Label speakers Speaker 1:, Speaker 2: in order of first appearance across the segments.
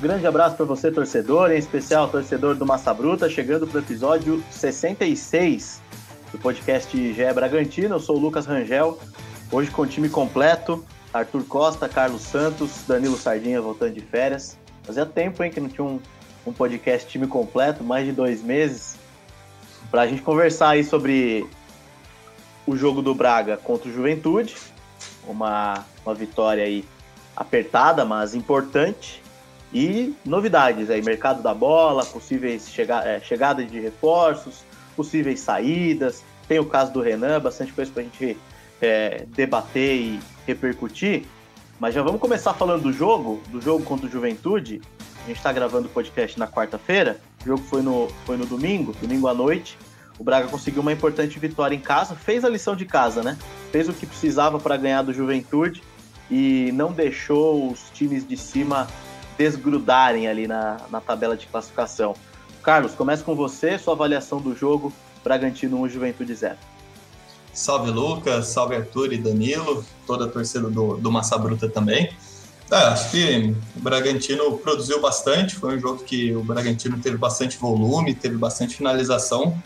Speaker 1: Grande abraço para você, torcedor, em especial torcedor do Massa Bruta, chegando para o episódio 66 do podcast GE Bragantino. Eu sou o Lucas Rangel, hoje com o time completo: Arthur Costa, Carlos Santos, Danilo Sardinha voltando de férias. Fazia tempo hein, que não tinha um, um podcast time completo, mais de dois meses, para a gente conversar aí sobre o jogo do Braga contra o Juventude, uma, uma vitória aí apertada, mas importante. E novidades aí, mercado da bola, possíveis chega, é, chegada de reforços, possíveis saídas. Tem o caso do Renan, bastante coisa para a gente é, debater e repercutir. Mas já vamos começar falando do jogo, do jogo contra o Juventude. A gente está gravando o podcast na quarta-feira. O jogo foi no, foi no domingo, domingo à noite. O Braga conseguiu uma importante vitória em casa, fez a lição de casa, né? Fez o que precisava para ganhar do Juventude e não deixou os times de cima desgrudarem ali na, na tabela de classificação. Carlos, começa com você, sua avaliação do jogo Bragantino 1, Juventude 0.
Speaker 2: Salve Lucas, salve Arthur e Danilo, toda a torcida do, do Massa Bruta também. É, acho que o Bragantino produziu bastante, foi um jogo que o Bragantino teve bastante volume, teve bastante finalização,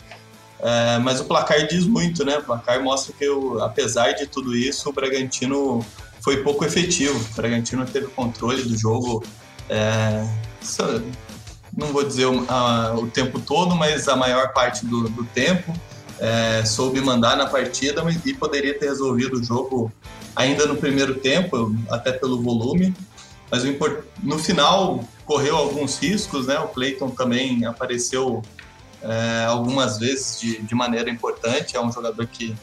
Speaker 2: é, mas o placar diz muito, né? O placar mostra que, o, apesar de tudo isso, o Bragantino foi pouco efetivo. O Bragantino teve controle do jogo é, não vou dizer o, o, tempo todo, mas a maior parte do, do tempo. É, soube mandar na partida e poderia ter resolvido o jogo ainda no primeiro tempo, até pelo volume. Mas no final correu alguns riscos, né? O Clayton também apareceu é, algumas vezes de, de maneira importante. É um jogador que,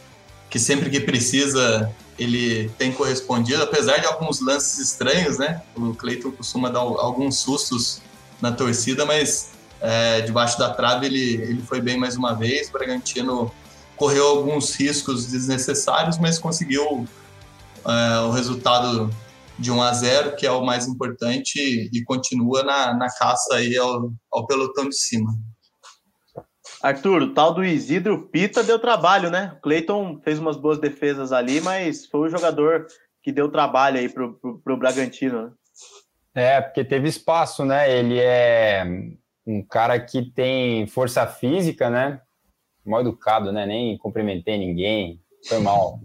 Speaker 2: que sempre que precisa ele tem correspondido, apesar de alguns lances estranhos, né? O Cleiton costuma dar alguns sustos na torcida, mas é, debaixo da trave ele, ele foi bem mais uma vez. O Bragantino correu alguns riscos desnecessários, mas conseguiu é, o resultado de 1 a 0, que é o mais importante, e continua na, na caça aí ao, ao pelotão de cima.
Speaker 1: Arthur, o tal do Isidro Pita deu trabalho, né? O Cleiton fez umas boas defesas ali, mas foi o jogador que deu trabalho aí pro, pro, pro Bragantino, né?
Speaker 3: É, porque teve espaço, né? Ele é um cara que tem força física, né? Mal educado, né? Nem cumprimentei ninguém, foi mal.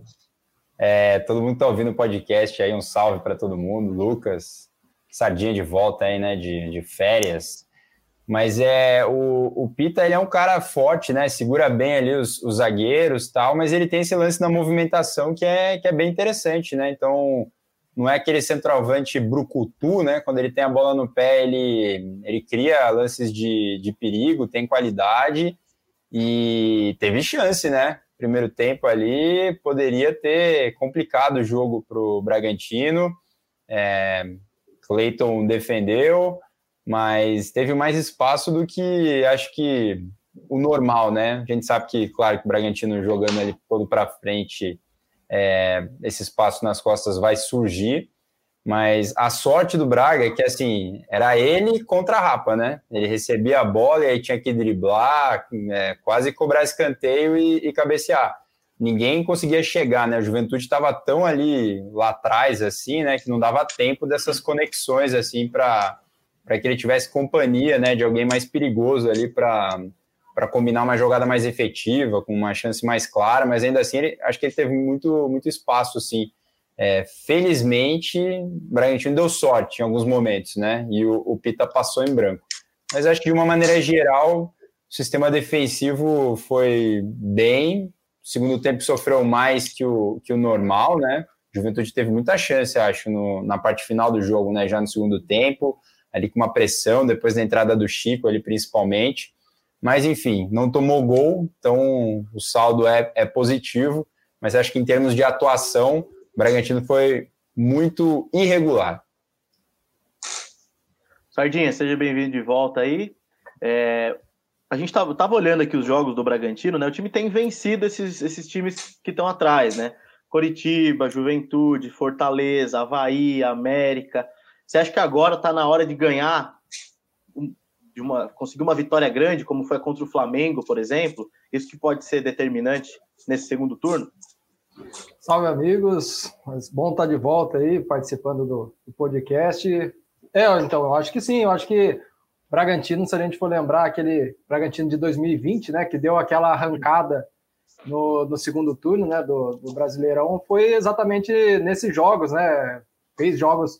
Speaker 3: É, todo mundo tá ouvindo o podcast aí, um salve para todo mundo. Lucas, Sardinha de volta aí, né? De, de férias. Mas é o, o Pita ele é um cara forte, né? Segura bem ali os, os zagueiros tal, mas ele tem esse lance na movimentação que é, que é bem interessante, né? Então não é aquele centroavante brucutu, né? Quando ele tem a bola no pé, ele, ele cria lances de, de perigo, tem qualidade e teve chance, né? Primeiro tempo ali poderia ter complicado o jogo para o Bragantino. É, Clayton defendeu, mas teve mais espaço do que acho que o normal, né? A gente sabe que, claro, que o Bragantino jogando ele todo para frente, é, esse espaço nas costas vai surgir, mas a sorte do Braga é que, assim, era ele contra a Rapa, né? Ele recebia a bola e aí tinha que driblar, é, quase cobrar escanteio e, e cabecear. Ninguém conseguia chegar, né? A juventude estava tão ali lá atrás, assim, né? Que não dava tempo dessas conexões, assim, para para que ele tivesse companhia né, de alguém mais perigoso ali para combinar uma jogada mais efetiva, com uma chance mais clara, mas ainda assim ele, acho que ele teve muito, muito espaço, assim. É, felizmente, o Bragantino deu sorte em alguns momentos, né? E o, o, Pita passou em branco. Mas acho que de uma maneira geral, o sistema defensivo foi bem. O segundo tempo sofreu mais que o, que o normal, né? O Juventude teve muita chance, acho, no, na parte final do jogo, né? Já no segundo tempo ali com uma pressão depois da entrada do Chico ali principalmente. Mas enfim, não tomou gol, então o saldo é, é positivo, mas acho que em termos de atuação, o Bragantino foi muito irregular.
Speaker 1: Sardinha, seja bem-vindo de volta aí. É, a gente estava tava olhando aqui os jogos do Bragantino, né? O time tem vencido esses, esses times que estão atrás, né? Coritiba, Juventude, Fortaleza, Havaí, América. Você acha que agora está na hora de ganhar, de uma, conseguir uma vitória grande, como foi contra o Flamengo, por exemplo? Isso que pode ser determinante nesse segundo turno?
Speaker 4: Salve, amigos. Bom estar de volta aí, participando do, do podcast. É, então, eu acho que sim, eu acho que Bragantino, se a gente for lembrar, aquele Bragantino de 2020, né, que deu aquela arrancada no, no segundo turno, né, do, do, Brasileirão, foi exatamente nesses jogos, né, fez jogos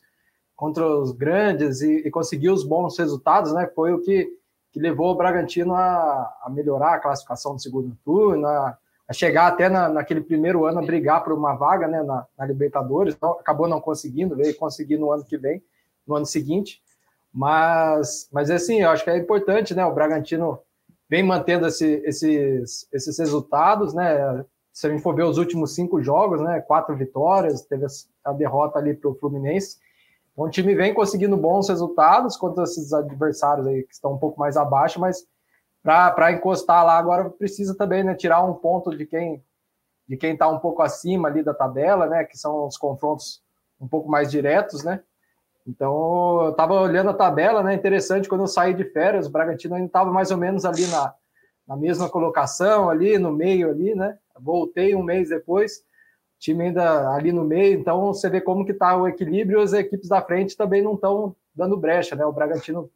Speaker 4: contra os grandes e, e conseguiu os bons resultados, né, foi o que, que levou o Bragantino a, a melhorar a classificação do segundo turno, a, a chegar até na, naquele primeiro ano a brigar por uma vaga, né, na, na Libertadores, então, acabou não conseguindo, veio conseguir no ano que vem, no ano seguinte, mas, mas assim, eu acho que é importante, né? O Bragantino vem mantendo esse, esses, esses resultados, né? Se a gente for ver os últimos cinco jogos, né? Quatro vitórias, teve a derrota ali para o Fluminense. Então, o time vem conseguindo bons resultados contra esses adversários aí que estão um pouco mais abaixo, mas para encostar lá agora precisa também né, tirar um ponto de quem de quem está um pouco acima ali da tabela, né? Que são os confrontos um pouco mais diretos, né? Então, eu estava olhando a tabela, né? Interessante, quando eu saí de férias, o Bragantino ainda estava mais ou menos ali na, na mesma colocação, ali no meio, ali, né? Voltei um mês depois, time ainda ali no meio, então você vê como que está o equilíbrio, as equipes da frente também não estão dando brecha, né? O Bragantino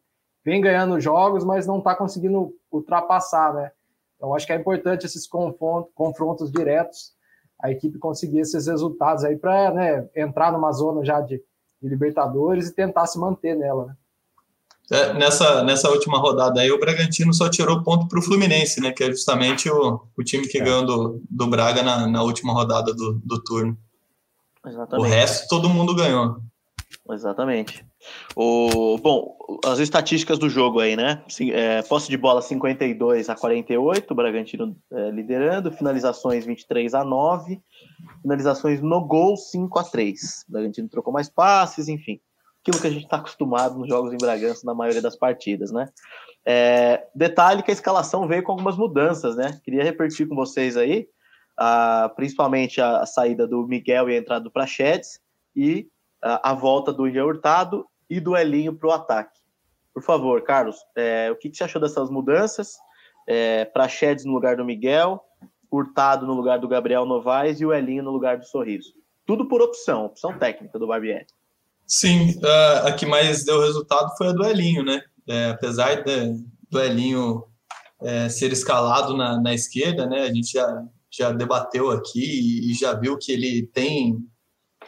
Speaker 4: vem ganhando jogos, mas não está conseguindo ultrapassar, né? Então, acho que é importante esses confrontos, diretos, a equipe conseguir esses resultados aí para né, entrar numa zona já de de Libertadores e tentar se manter nela. Né?
Speaker 2: É, nessa, nessa última rodada aí, o Bragantino só tirou ponto para o Fluminense, né? Que é justamente o, o time que é. ganhou do, do Braga na, na última rodada do, do turno. Exatamente. O resto todo mundo ganhou.
Speaker 1: Exatamente. O, bom, as estatísticas do jogo aí, né? É, posse de bola 52 a 48, o Bragantino é, liderando, finalizações 23 a 9, finalizações no gol 5 a 3. O Bragantino trocou mais passes, enfim. Aquilo que a gente está acostumado nos jogos em Bragança na maioria das partidas, né? É, detalhe que a escalação veio com algumas mudanças, né? Queria repetir com vocês aí, principalmente a, a, saída do Miguel e a entrada do Prachedes e a, a volta do Ian Hurtado e do Elinho para o ataque. Por favor, Carlos, é, o que, que, você achou dessas mudanças? É, Prachedes no lugar do Miguel, Hurtado no lugar do Gabriel Novaes e o Elinho no lugar do Sorriso. Tudo por opção, opção técnica do Barbieri.
Speaker 2: Sim, a, a que mais deu resultado foi a do Elinho, né? É, apesar de, do Elinho é, ser escalado na, na, esquerda, né? A gente já, já debateu aqui e já viu que ele tem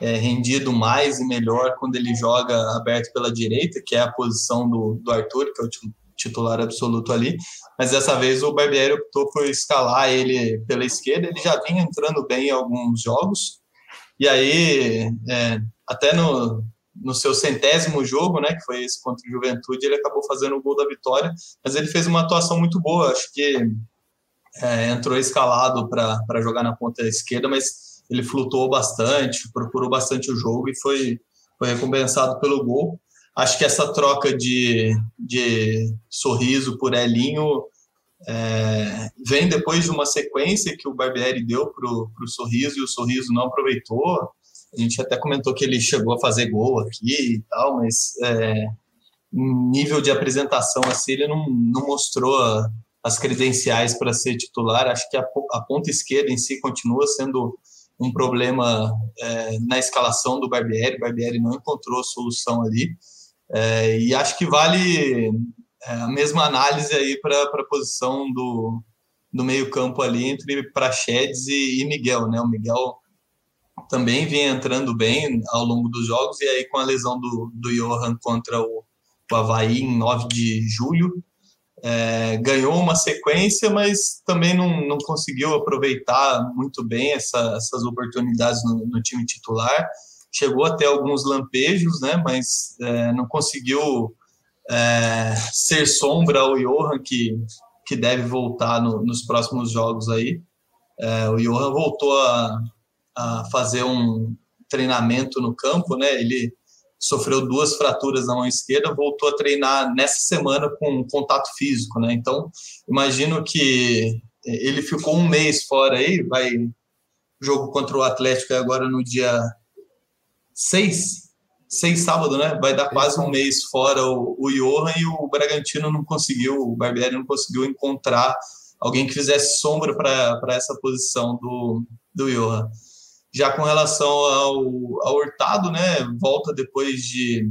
Speaker 2: é, rendido mais e melhor quando ele joga aberto pela direita, que é a posição do, do Arthur, que é o titular absoluto ali. Mas dessa vez o Barbieri optou por escalar ele pela esquerda. Ele já vinha entrando bem em alguns jogos. E aí, é, até no, no seu centésimo jogo, né, que foi esse contra o Juventude, ele acabou fazendo o gol da vitória. Mas ele fez uma atuação muito boa. Acho que é, entrou escalado para jogar na ponta esquerda, mas ele flutuou bastante, procurou bastante o jogo e foi, foi recompensado pelo gol. Acho que essa troca de, de sorriso por Elinho é, vem depois de uma sequência que o Barbieri deu para o sorriso e o sorriso não aproveitou. A gente até comentou que ele chegou a fazer gol aqui e tal, mas é, nível de apresentação assim, ele não, não mostrou as credenciais para ser titular. Acho que a, a ponta esquerda em si continua sendo um problema é, na escalação do Barbieri, o Barbieri não encontrou solução ali, é, e acho que vale é, a mesma análise aí para a posição do, do meio campo ali entre Prachedes e, e, Miguel, né, o Miguel também vinha entrando bem ao longo dos jogos, e aí com a lesão do, do Johan contra o, o Havaí em 9 de julho, é, ganhou uma sequência, mas também não, não conseguiu aproveitar muito bem essa, essas oportunidades no, no, time titular. Chegou até alguns lampejos, né, mas é, não conseguiu é, ser sombra ao Johan, que, que deve voltar no, nos próximos jogos aí. É, o Johan voltou a, a fazer um treinamento no campo, né, ele sofreu duas fraturas na mão esquerda, voltou a treinar nessa semana com contato físico, né? Então, imagino que ele ficou um mês fora aí, vai jogo contra o Atlético agora no dia 6, 6 sábado, né? Vai dar quase um mês fora o, o Johan e o Bragantino não conseguiu, o Barbieri não conseguiu encontrar alguém que fizesse sombra para essa posição do, do Johan. Já com relação ao, ao Hurtado, né, volta depois de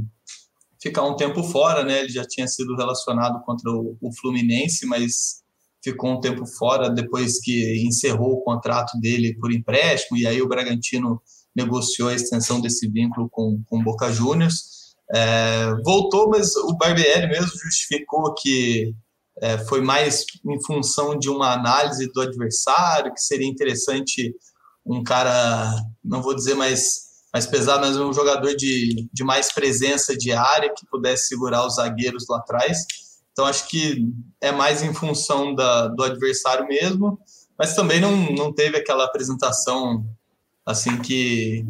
Speaker 2: ficar um tempo fora, né? Ele já tinha sido relacionado contra o, o Fluminense, mas ficou um tempo fora depois que encerrou o contrato dele por empréstimo, e aí o Bragantino negociou a extensão desse vínculo com o Boca Juniors. É, voltou, mas o Barbieri mesmo justificou que é, foi mais em função de uma análise do adversário, que seria interessante um cara, não vou dizer mais, mais pesado, mas um jogador de, de mais presença de área, que pudesse segurar os zagueiros lá atrás. Então, acho que é mais em função da, do adversário mesmo, mas também não, não teve aquela apresentação assim que,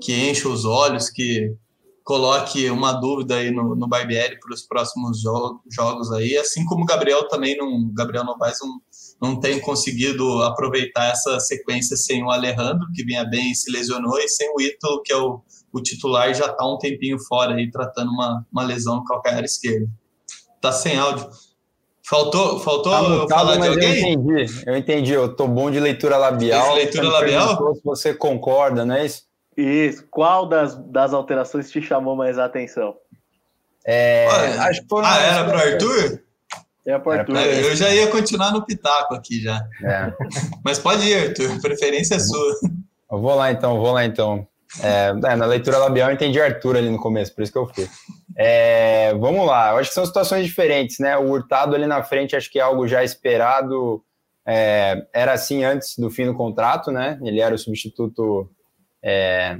Speaker 2: que enche os olhos, que coloque uma dúvida aí no, no Barbieri para os próximos jo jogos aí, assim como o Gabriel também não, Gabriel Novaes não, não tem conseguido aproveitar essa sequência sem o Alejandro, que vinha bem e se lesionou, e sem o Ítalo, que é o, o titular, já está um tempinho fora aí, tratando uma, uma lesão no calcanhar esquerdo. Tá sem áudio. Faltou, faltou
Speaker 3: tá mutado, falar de alguém? Eu entendi, eu entendi, eu tô bom de leitura labial.
Speaker 2: leitura labial?
Speaker 3: Se você concorda, não é isso?
Speaker 1: Isso. Qual das, das alterações te chamou mais a atenção?
Speaker 2: É, Olha, acho que foi ah, era para Arthur?
Speaker 1: É pro Arthur.
Speaker 2: É, eu já ia continuar no Pitaco aqui já. É. Mas pode ir, Arthur. Preferência é sua.
Speaker 3: Eu vou lá então, vou lá então. É, é, na leitura labial eu entendi Arthur ali no começo, por isso que eu fui. É, vamos lá, eu acho que são situações diferentes, né? O Hurtado ali na frente, acho que é algo já esperado. É, era assim antes do fim do contrato, né? Ele era o substituto é,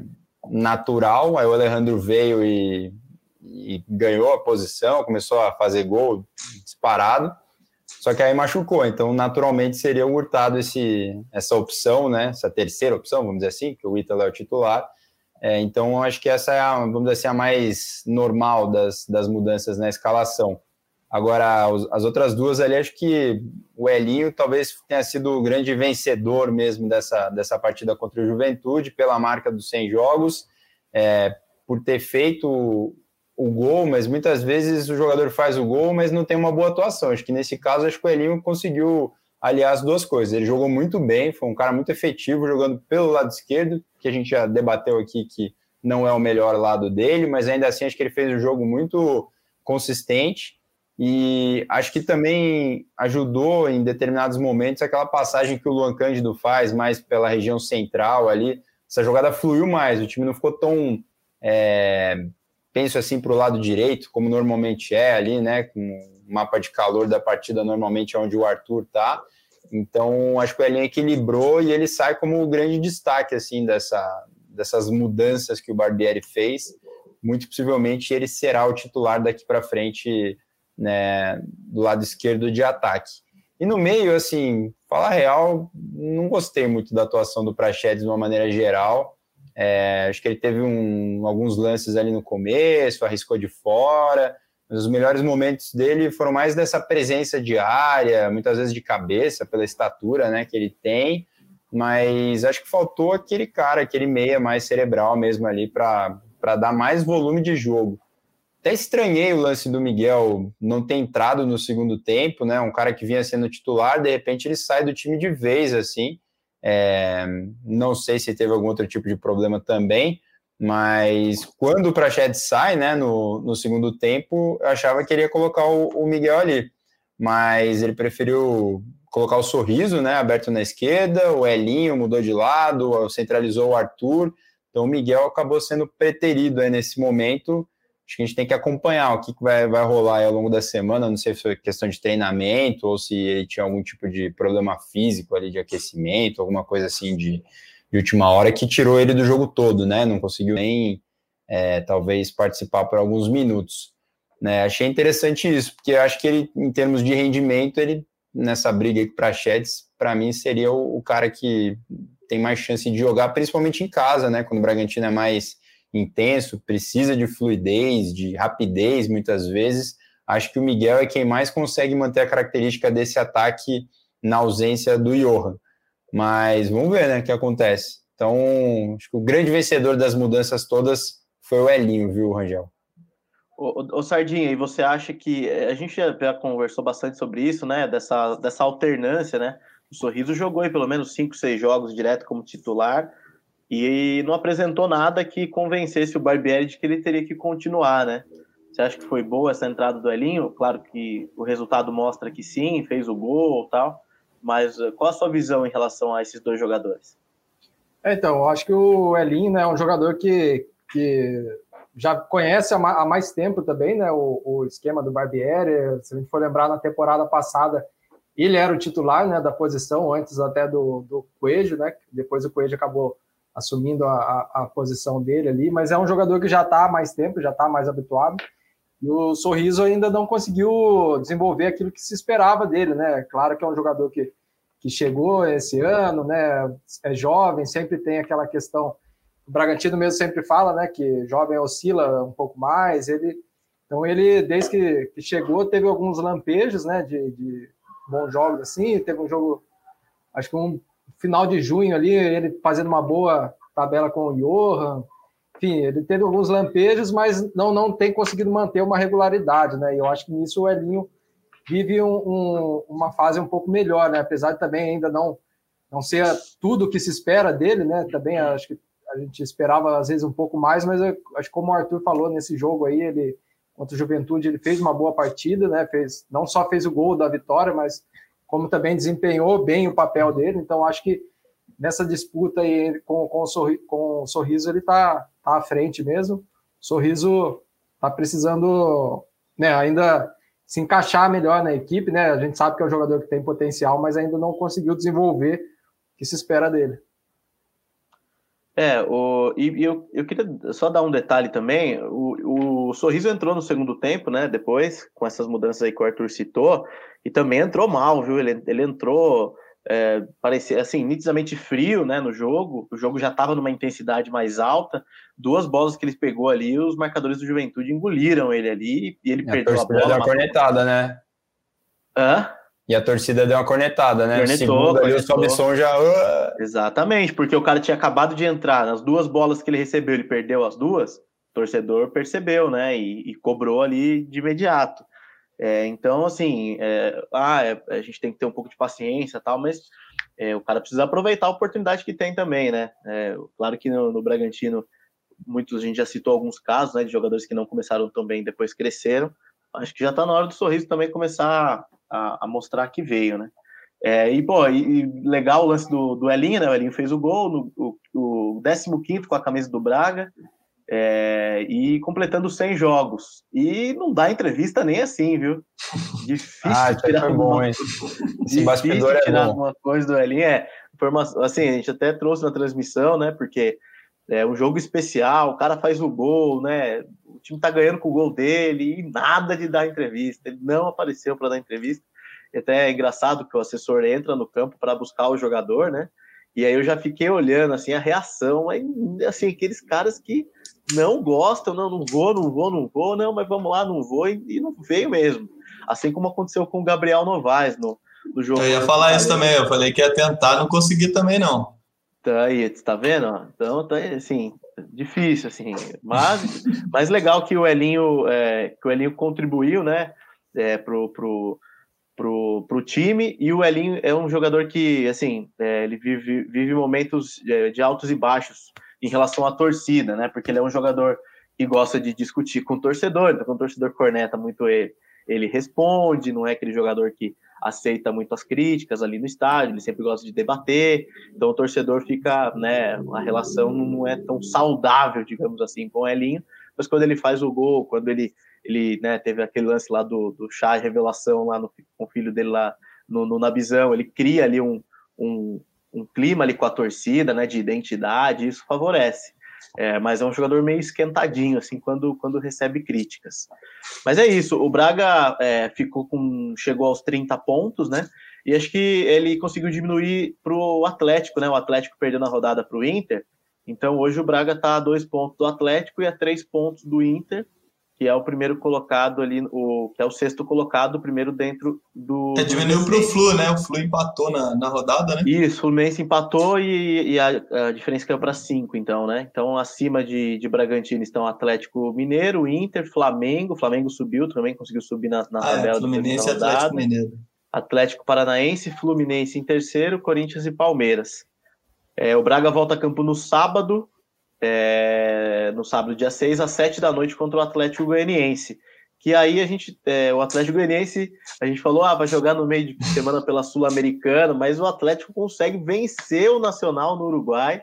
Speaker 3: natural. Aí o Alejandro veio e, e, ganhou a posição, começou a fazer gol disparado. Só que aí machucou, então naturalmente seria o Hurtado esse, essa opção, né? Essa terceira opção, vamos dizer assim, que o Ítalo é o titular. É, então acho que essa é a, vamos dizer assim, a mais normal das, das mudanças na escalação. Agora, as outras duas ali, acho que o Elinho talvez tenha sido o grande vencedor mesmo dessa, dessa partida contra o Juventude, pela marca dos 100 jogos, é, por ter feito o gol, mas muitas vezes o jogador faz o gol, mas não tem uma boa atuação. Acho que nesse caso, acho que o Elinho conseguiu aliar as duas coisas. Ele jogou muito bem, foi um cara muito efetivo jogando pelo lado esquerdo, que a gente já debateu aqui que não é o melhor lado dele, mas ainda assim acho que ele fez um jogo muito consistente e acho que também ajudou em determinados momentos aquela passagem que o Luan Cândido faz mais pela região central ali. Essa jogada fluiu mais, o time não ficou tão. É, penso assim para o lado direito, como normalmente é ali, né? Com o mapa de calor da partida, normalmente é onde o Arthur tá. Então, acho que o Elinho equilibrou e ele sai como o grande destaque assim dessa, dessas mudanças que o Barbieri fez. Muito possivelmente ele será o titular daqui para frente né, do lado esquerdo de ataque. E no meio, assim, falar real, não gostei muito da atuação do Prachedes de uma maneira geral. É, acho que ele teve um, alguns lances ali no começo, arriscou de fora, mas os melhores momentos dele foram mais dessa presença de área, muitas vezes de cabeça, pela estatura né, que ele tem. Mas acho que faltou aquele cara, aquele meia mais cerebral mesmo ali para dar mais volume de jogo. Até estranhei o lance do Miguel não ter entrado no segundo tempo, né? Um cara que vinha sendo titular, de repente ele sai do time de vez, assim. É, não sei se teve algum outro tipo de problema também, mas quando o Prached sai, né, no, no segundo tempo, eu achava que ele ia colocar o, o Miguel ali, mas ele preferiu colocar o sorriso, né, aberto na esquerda, o Elinho mudou de lado, centralizou o Arthur, então o Miguel acabou sendo preterido nesse momento acho que a gente tem que acompanhar o que, vai, vai rolar ao longo da semana. Não sei se foi questão de treinamento ou se ele tinha algum tipo de problema físico ali de aquecimento, alguma coisa assim de, de última hora que tirou ele do jogo todo, né? Não conseguiu nem é, talvez participar por alguns minutos. Né? Achei interessante isso, porque acho que ele, em termos de rendimento, ele nessa briga para Chets, para mim seria o, o cara que tem mais chance de jogar, principalmente em casa, né? Quando o Bragantino é mais intenso, precisa de fluidez, de rapidez muitas vezes. Acho que o Miguel é quem mais consegue manter a característica desse ataque na ausência do Johan. Mas vamos ver né, o que acontece. Então, acho que o grande vencedor das mudanças todas foi o Elinho, viu, Rangel?
Speaker 1: Ô Sardinha, e você acha que eh, a gente já conversou bastante sobre isso, né? Dessa, dessa alternância, né? O Sorriso jogou aí pelo menos cinco, seis jogos direto como titular e não apresentou nada que convencesse o Barbieri de que ele teria que continuar, né? Você acha que foi boa essa entrada do Elinho? Claro que o resultado mostra que sim, fez o gol tal, mas eh, qual a sua visão em relação a esses dois jogadores?
Speaker 4: É, então, eu acho que o Elinho né, é um jogador que, que já conhece há mais tempo também né, o, o esquema do Barbieri. Se a gente for lembrar, na temporada passada, ele era o titular né, da posição, antes até do, do Coelho, né? Depois o Coelho acabou assumindo a, a, a posição dele ali, mas é um jogador que já está há mais tempo, já está mais habituado. E o Sorriso ainda não conseguiu desenvolver aquilo que se esperava dele, né? Claro que é um jogador que, que chegou esse ano, né? É jovem, sempre tem aquela questão. O Bragantino mesmo sempre fala, né? Que jovem oscila um pouco mais. Ele, então ele, desde que, que chegou, teve alguns lampejos, né? De, de bons jogos assim. Teve um jogo, acho que um final de junho ali, ele fazendo uma boa tabela com o Johan enfim, ele teve alguns lampejos, mas não, não tem conseguido manter uma regularidade, né? E eu acho que nisso o Elinho vive um, um, uma fase um pouco melhor, né? Apesar de também ainda não, não ser tudo o que se espera dele, né? Também acho que a gente esperava às vezes um pouco mais, mas eu, acho que como o Arthur falou nesse jogo aí, ele contra o Juventude, ele fez uma boa partida, né? Fez, não só fez o gol da vitória, mas como também desempenhou bem o papel dele. Então acho que nessa disputa aí com, com, o, sorri, com o sorriso ele está tá à frente mesmo. Sorriso tá precisando né, ainda se encaixar melhor na equipe, né? A gente sabe que é um jogador que tem potencial, mas ainda não conseguiu desenvolver o que se espera dele.
Speaker 1: É, o, e eu, eu queria só dar um detalhe também. O, o Sorriso entrou no segundo tempo, né? Depois, com essas mudanças aí que o Arthur citou, e também entrou mal, viu? Ele, ele entrou é, parecia assim nitidamente frio né, no jogo. O jogo já estava numa intensidade mais alta. Duas bolas que ele pegou ali, os marcadores do Juventude engoliram ele ali e ele perdeu a, a bola.
Speaker 3: Deu uma cornetada, né?
Speaker 1: Hã?
Speaker 3: E a torcida deu uma cornetada, né?
Speaker 1: Cornetou, Segundo, ali,
Speaker 3: o Sobson já. Uh...
Speaker 1: Exatamente, porque o cara tinha acabado de entrar. Nas duas bolas que ele recebeu, ele perdeu as duas. O torcedor percebeu, né? E, e cobrou ali de imediato. É, então, assim, é, ah, é, a gente tem que ter um pouco de paciência tal, mas é, o cara precisa aproveitar a oportunidade que tem também, né? É, claro que no, no, Bragantino, muitos, a gente já citou alguns casos, né, de jogadores que não começaram tão bem depois cresceram. Acho que já está na hora do sorriso também começar a, a mostrar que veio, né? É, e, pô, e, e, legal o lance do, do Elinho, né? O Elinho fez o gol, no, o, o 15 com a camisa do Braga, é, e completando 100 jogos. E não dá entrevista nem assim, viu?
Speaker 3: Difícil ah, tirar alguma,
Speaker 1: Esse difícil é tirar alguma coisa do Elinho. É, assim, a gente até trouxe na transmissão, né? Porque é um jogo especial, o cara faz o gol, né? O time tá ganhando com o gol dele e nada de dar entrevista. Ele não apareceu para dar entrevista. E até é engraçado que o assessor entra no campo para buscar o jogador, né? E aí eu já fiquei olhando assim a reação, assim aqueles caras que não gostam, não, não vou, não vou, não vou, não, mas vamos lá, não vou, e, e não veio mesmo. Assim como aconteceu com o Gabriel Novaes no, no jogo.
Speaker 2: Eu ia falar isso também, eu falei que ia tentar, não consegui também, não.
Speaker 1: Tá aí, tá vendo? Então, tá assim, difícil, assim, mas, mas legal que o Elinho, é, que o Elinho contribuiu, né, é, pro, pro, pro, pro time, e o Elinho é um jogador que, assim, é, ele vive, vive momentos de, de altos e baixos, em relação à torcida, né? Porque ele é um jogador que gosta de discutir com o torcedor, então quando o torcedor corneta muito ele, ele responde, não é aquele jogador que aceita muito as críticas ali no estádio, ele sempre gosta de debater, então o torcedor fica, né, a relação não é tão saudável, digamos assim, com o Elinho, mas quando ele faz o gol, quando ele, ele né, teve aquele lance lá do, do chá revelação lá no, com o filho dele lá no, no Nabizão, ele cria ali um, um, um clima ali com a torcida, né, de identidade, isso favorece. É, mas é um jogador meio esquentadinho, assim, quando, quando recebe críticas. Mas é isso, o Braga é, ficou com. chegou aos 30 pontos, né? E acho que ele conseguiu diminuir para o Atlético, né? O Atlético perdeu na rodada para o Inter. Então hoje o Braga está a dois pontos do Atlético e a três pontos do Inter que é o primeiro colocado ali, o que é o sexto colocado, o primeiro dentro do.
Speaker 2: É, diminuiu para o Flu, né? O Flu empatou na, na rodada, né?
Speaker 1: Isso, o Fluminense empatou e, e a, a, diferença caiu para cinco, então, né? Então, acima de, de Bragantino estão Atlético Mineiro, Inter, Flamengo. Flamengo subiu também, conseguiu subir na, na
Speaker 2: ah, é, tabela. É, Fluminense e Atlético Mineiro.
Speaker 1: Atlético Paranaense, Fluminense em terceiro, Corinthians e Palmeiras. É, o Braga volta a campo no sábado, é, no sábado, dia 6, às 7 da noite, contra o Atlético Goianiense. que aí a gente, é, o Atlético Goianiense, a gente falou, ah, vai jogar no meio de semana pela Sul-Americana, mas o Atlético consegue vencer o Nacional no Uruguai,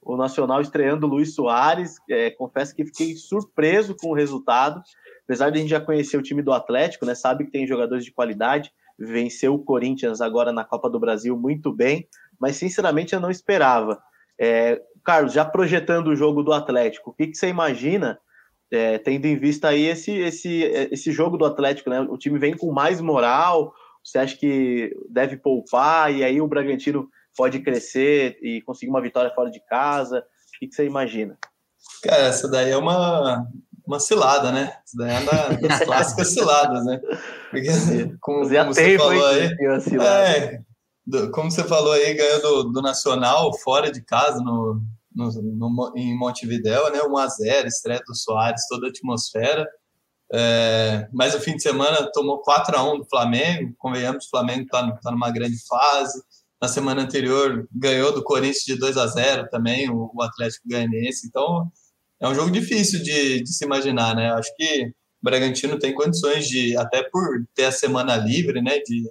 Speaker 1: o Nacional estreando o Luiz Soares, é, confesso que fiquei surpreso com o resultado, apesar de a gente já conhecer o time do Atlético, né, sabe que tem jogadores de qualidade, venceu o Corinthians agora na Copa do Brasil muito bem, mas sinceramente eu não esperava. É, Carlos, já projetando o jogo do Atlético, o que, que você imagina, é, tendo em vista aí esse, esse, esse jogo do Atlético, né? O time vem com mais moral, você acha que deve poupar, e aí o Bragantino pode crescer e conseguir uma vitória fora de casa? O que, que você imagina?
Speaker 2: Cara, essa daí é uma, uma cilada, né? Isso daí é uma das clássicas ciladas, né? Porque, como, como você falou aí, é, como você falou aí, ganhou do, do Nacional fora de casa, no, no, no, em Montevidéu, né? 1x0, estreia do Soares, toda a atmosfera. É, mas o fim de semana tomou 4 a 1 do Flamengo. Convenhamos, o Flamengo está tá numa grande fase. Na semana anterior ganhou do Corinthians de 2 a 0 também, o, o Atlético Goianiense. Então é um jogo difícil de, de se imaginar, né? Acho que o Bragantino tem condições de, até por ter a semana livre, né? De,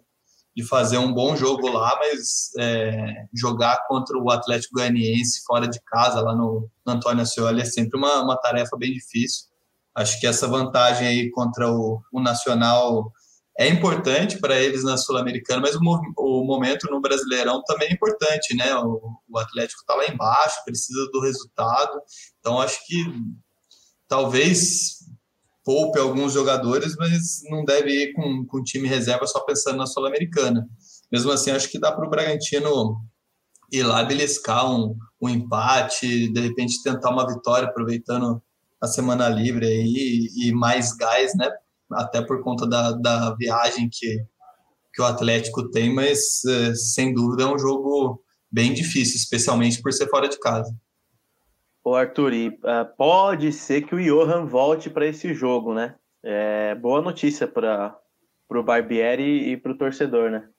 Speaker 2: de fazer um bom jogo lá, mas é, jogar contra o Atlético Goianiense fora de casa, lá no, no Antônio Ascioli, é sempre uma, uma tarefa bem difícil. Acho que essa vantagem aí contra o, o Nacional é importante para eles na Sul-Americana, mas o, o, momento no Brasileirão também é importante, né? O, o Atlético está lá embaixo, precisa do resultado, então acho que talvez poupe alguns jogadores, mas não deve ir com, com time reserva só pensando na Sul-Americana. Mesmo assim, acho que dá para o Bragantino ir lá beliscar um, um empate, de repente tentar uma vitória, aproveitando a semana livre aí e mais gás, né? Até por conta da, da viagem que, que o Atlético tem, mas eh, sem dúvida é um jogo bem difícil, especialmente por ser fora de casa.
Speaker 1: Ô Arthur, e, uh, pode ser que o Johan volte para esse jogo, né? É, boa notícia para o Barbieri e para o torcedor, né?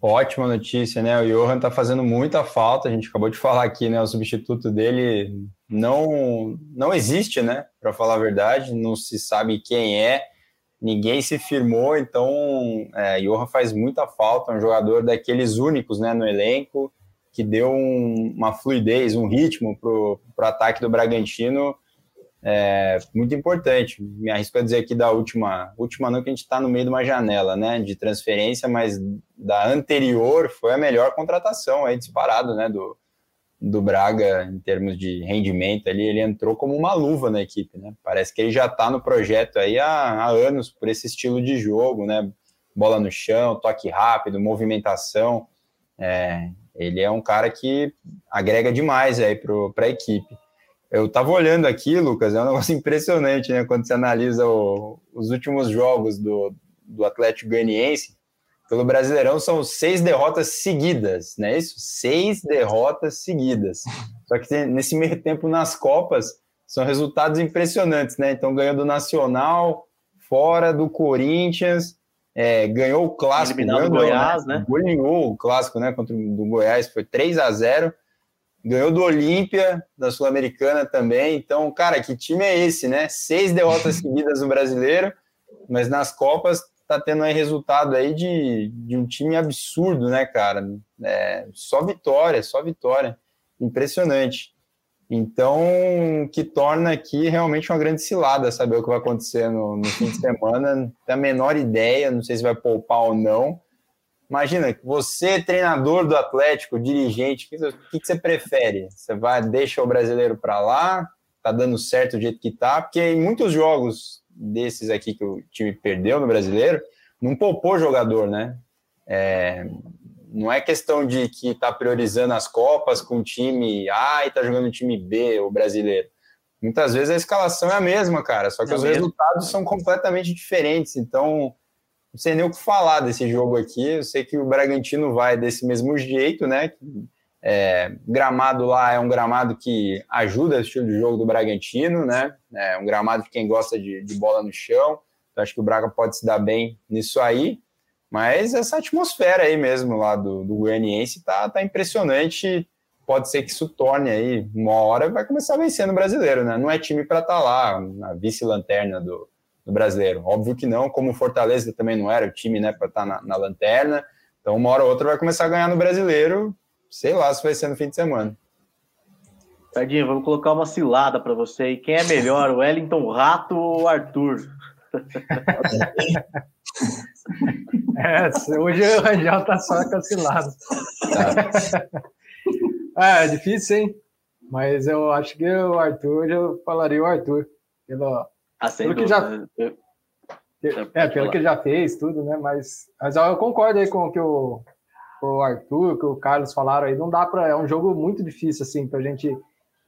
Speaker 3: Ótima notícia, né? O Johan tá fazendo muita falta. A gente acabou de falar aqui, né? O substituto dele não não existe, né? Para falar a verdade, não se sabe quem é. Ninguém se firmou, então é, Johan faz muita falta. É um jogador daqueles únicos, né? No elenco que deu um, uma fluidez, um ritmo para o ataque do Bragantino é, muito importante. Me arrisco a dizer aqui da última, última não que a gente está no meio de uma janela, né, de transferência, mas da anterior foi a melhor contratação aí disparado, né, do, do Braga em termos de rendimento ali, ele entrou como uma luva na equipe, né, parece que ele já está no projeto aí há, há anos por esse estilo de jogo, né, bola no chão, toque rápido, movimentação, é, ele é um cara que agrega demais aí para a equipe. Eu estava olhando aqui, Lucas, é um negócio impressionante, né? Quando você analisa o, os últimos jogos do, do Atlético Goianiense, pelo Brasileirão são seis derrotas seguidas, não é isso? Seis derrotas seguidas. Só que nesse meio tempo nas Copas são resultados impressionantes, né? Então ganhou do Nacional, fora do Corinthians, é, ganhou o clássico,
Speaker 1: ganhou, do Goiás, né?
Speaker 3: Goleou o clássico, né? Contra o Goiás, foi 3 a 0 Ganhou do Olímpia, da Sul-Americana também. Então, cara, que time é esse, né? Seis derrotas seguidas no brasileiro, mas nas Copas tá tendo aí resultado aí de, de um time absurdo, né, cara? É, só vitória, só vitória. Impressionante. Então, que torna aqui realmente uma grande cilada saber o que vai acontecer no, no fim de semana. Não tem a menor ideia, não sei se vai poupar ou não. Imagina, você, treinador do Atlético, dirigente, o que, que, você prefere? Você vai, deixa o brasileiro para lá, tá dando certo do jeito que tá, porque em muitos jogos desses aqui que o time perdeu no brasileiro, não poupou jogador, né? É, não é questão de que está priorizando as Copas com o time A e está jogando o time B, o brasileiro. Muitas vezes a escalação é a mesma, cara, só que é os mesmo. resultados são completamente diferentes. Então, não sei nem o que falar desse jogo aqui. Eu sei que o Bragantino vai desse mesmo jeito, né? É, gramado lá é um gramado que ajuda o estilo de jogo do Bragantino, né? É um gramado de quem gosta de, de bola no chão. Então, acho que o Braga pode se dar bem nisso aí. Mas essa atmosfera aí mesmo lá do, do Goianiense tá, tá impressionante. Pode ser que isso torne aí, uma hora vai começar vencendo o brasileiro, né? Não é time para estar tá lá, na vice-lanterna do, no brasileiro. Óbvio que não, como o Fortaleza também não era o time né, para estar tá na, na lanterna. Então, uma hora ou outra vai começar a ganhar no brasileiro. Sei lá se vai ser no fim de semana.
Speaker 1: Tadinho, vamos colocar uma cilada para você. E quem é melhor, o Wellington Rato ou o Arthur?
Speaker 4: é, hoje o Rangel tá só a cilada. é, é difícil, hein? Mas eu acho que o Arthur, eu falaria o Arthur. Pelo,
Speaker 1: ah, pelo que
Speaker 4: já, é, pelo que ele já fez, tudo, né? Mas, mas eu concordo aí com o que o, o Arthur, que o Carlos falaram aí. Não dá para. É um jogo muito difícil, assim, para a gente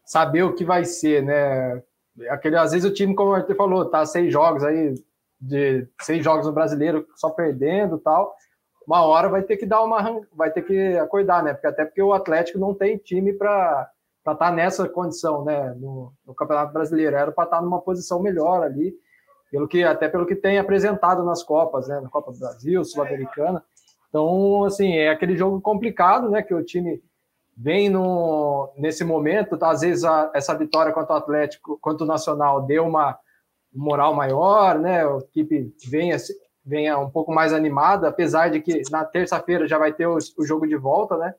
Speaker 4: saber o que vai ser, né? Aquele, às vezes o time, como o Arthur falou, tá seis jogos aí, de seis jogos no brasileiro, só perdendo tal. Uma hora vai ter que dar uma. vai ter que acordar, né? Porque até porque o Atlético não tem time para estar tá nessa condição, né? No, no Campeonato Brasileiro. Era para estar tá numa posição melhor ali, pelo que, até pelo que tem apresentado nas Copas, né? Na Copa do Brasil, Sul-Americana. Então, assim, é aquele jogo complicado, né? Que o time vem no, nesse momento, às vezes a, essa vitória contra o Atlético, contra o Nacional, deu uma moral maior, né? A equipe venha, venha um pouco mais animada, apesar de que na terça-feira já vai ter o, o, jogo de volta, né?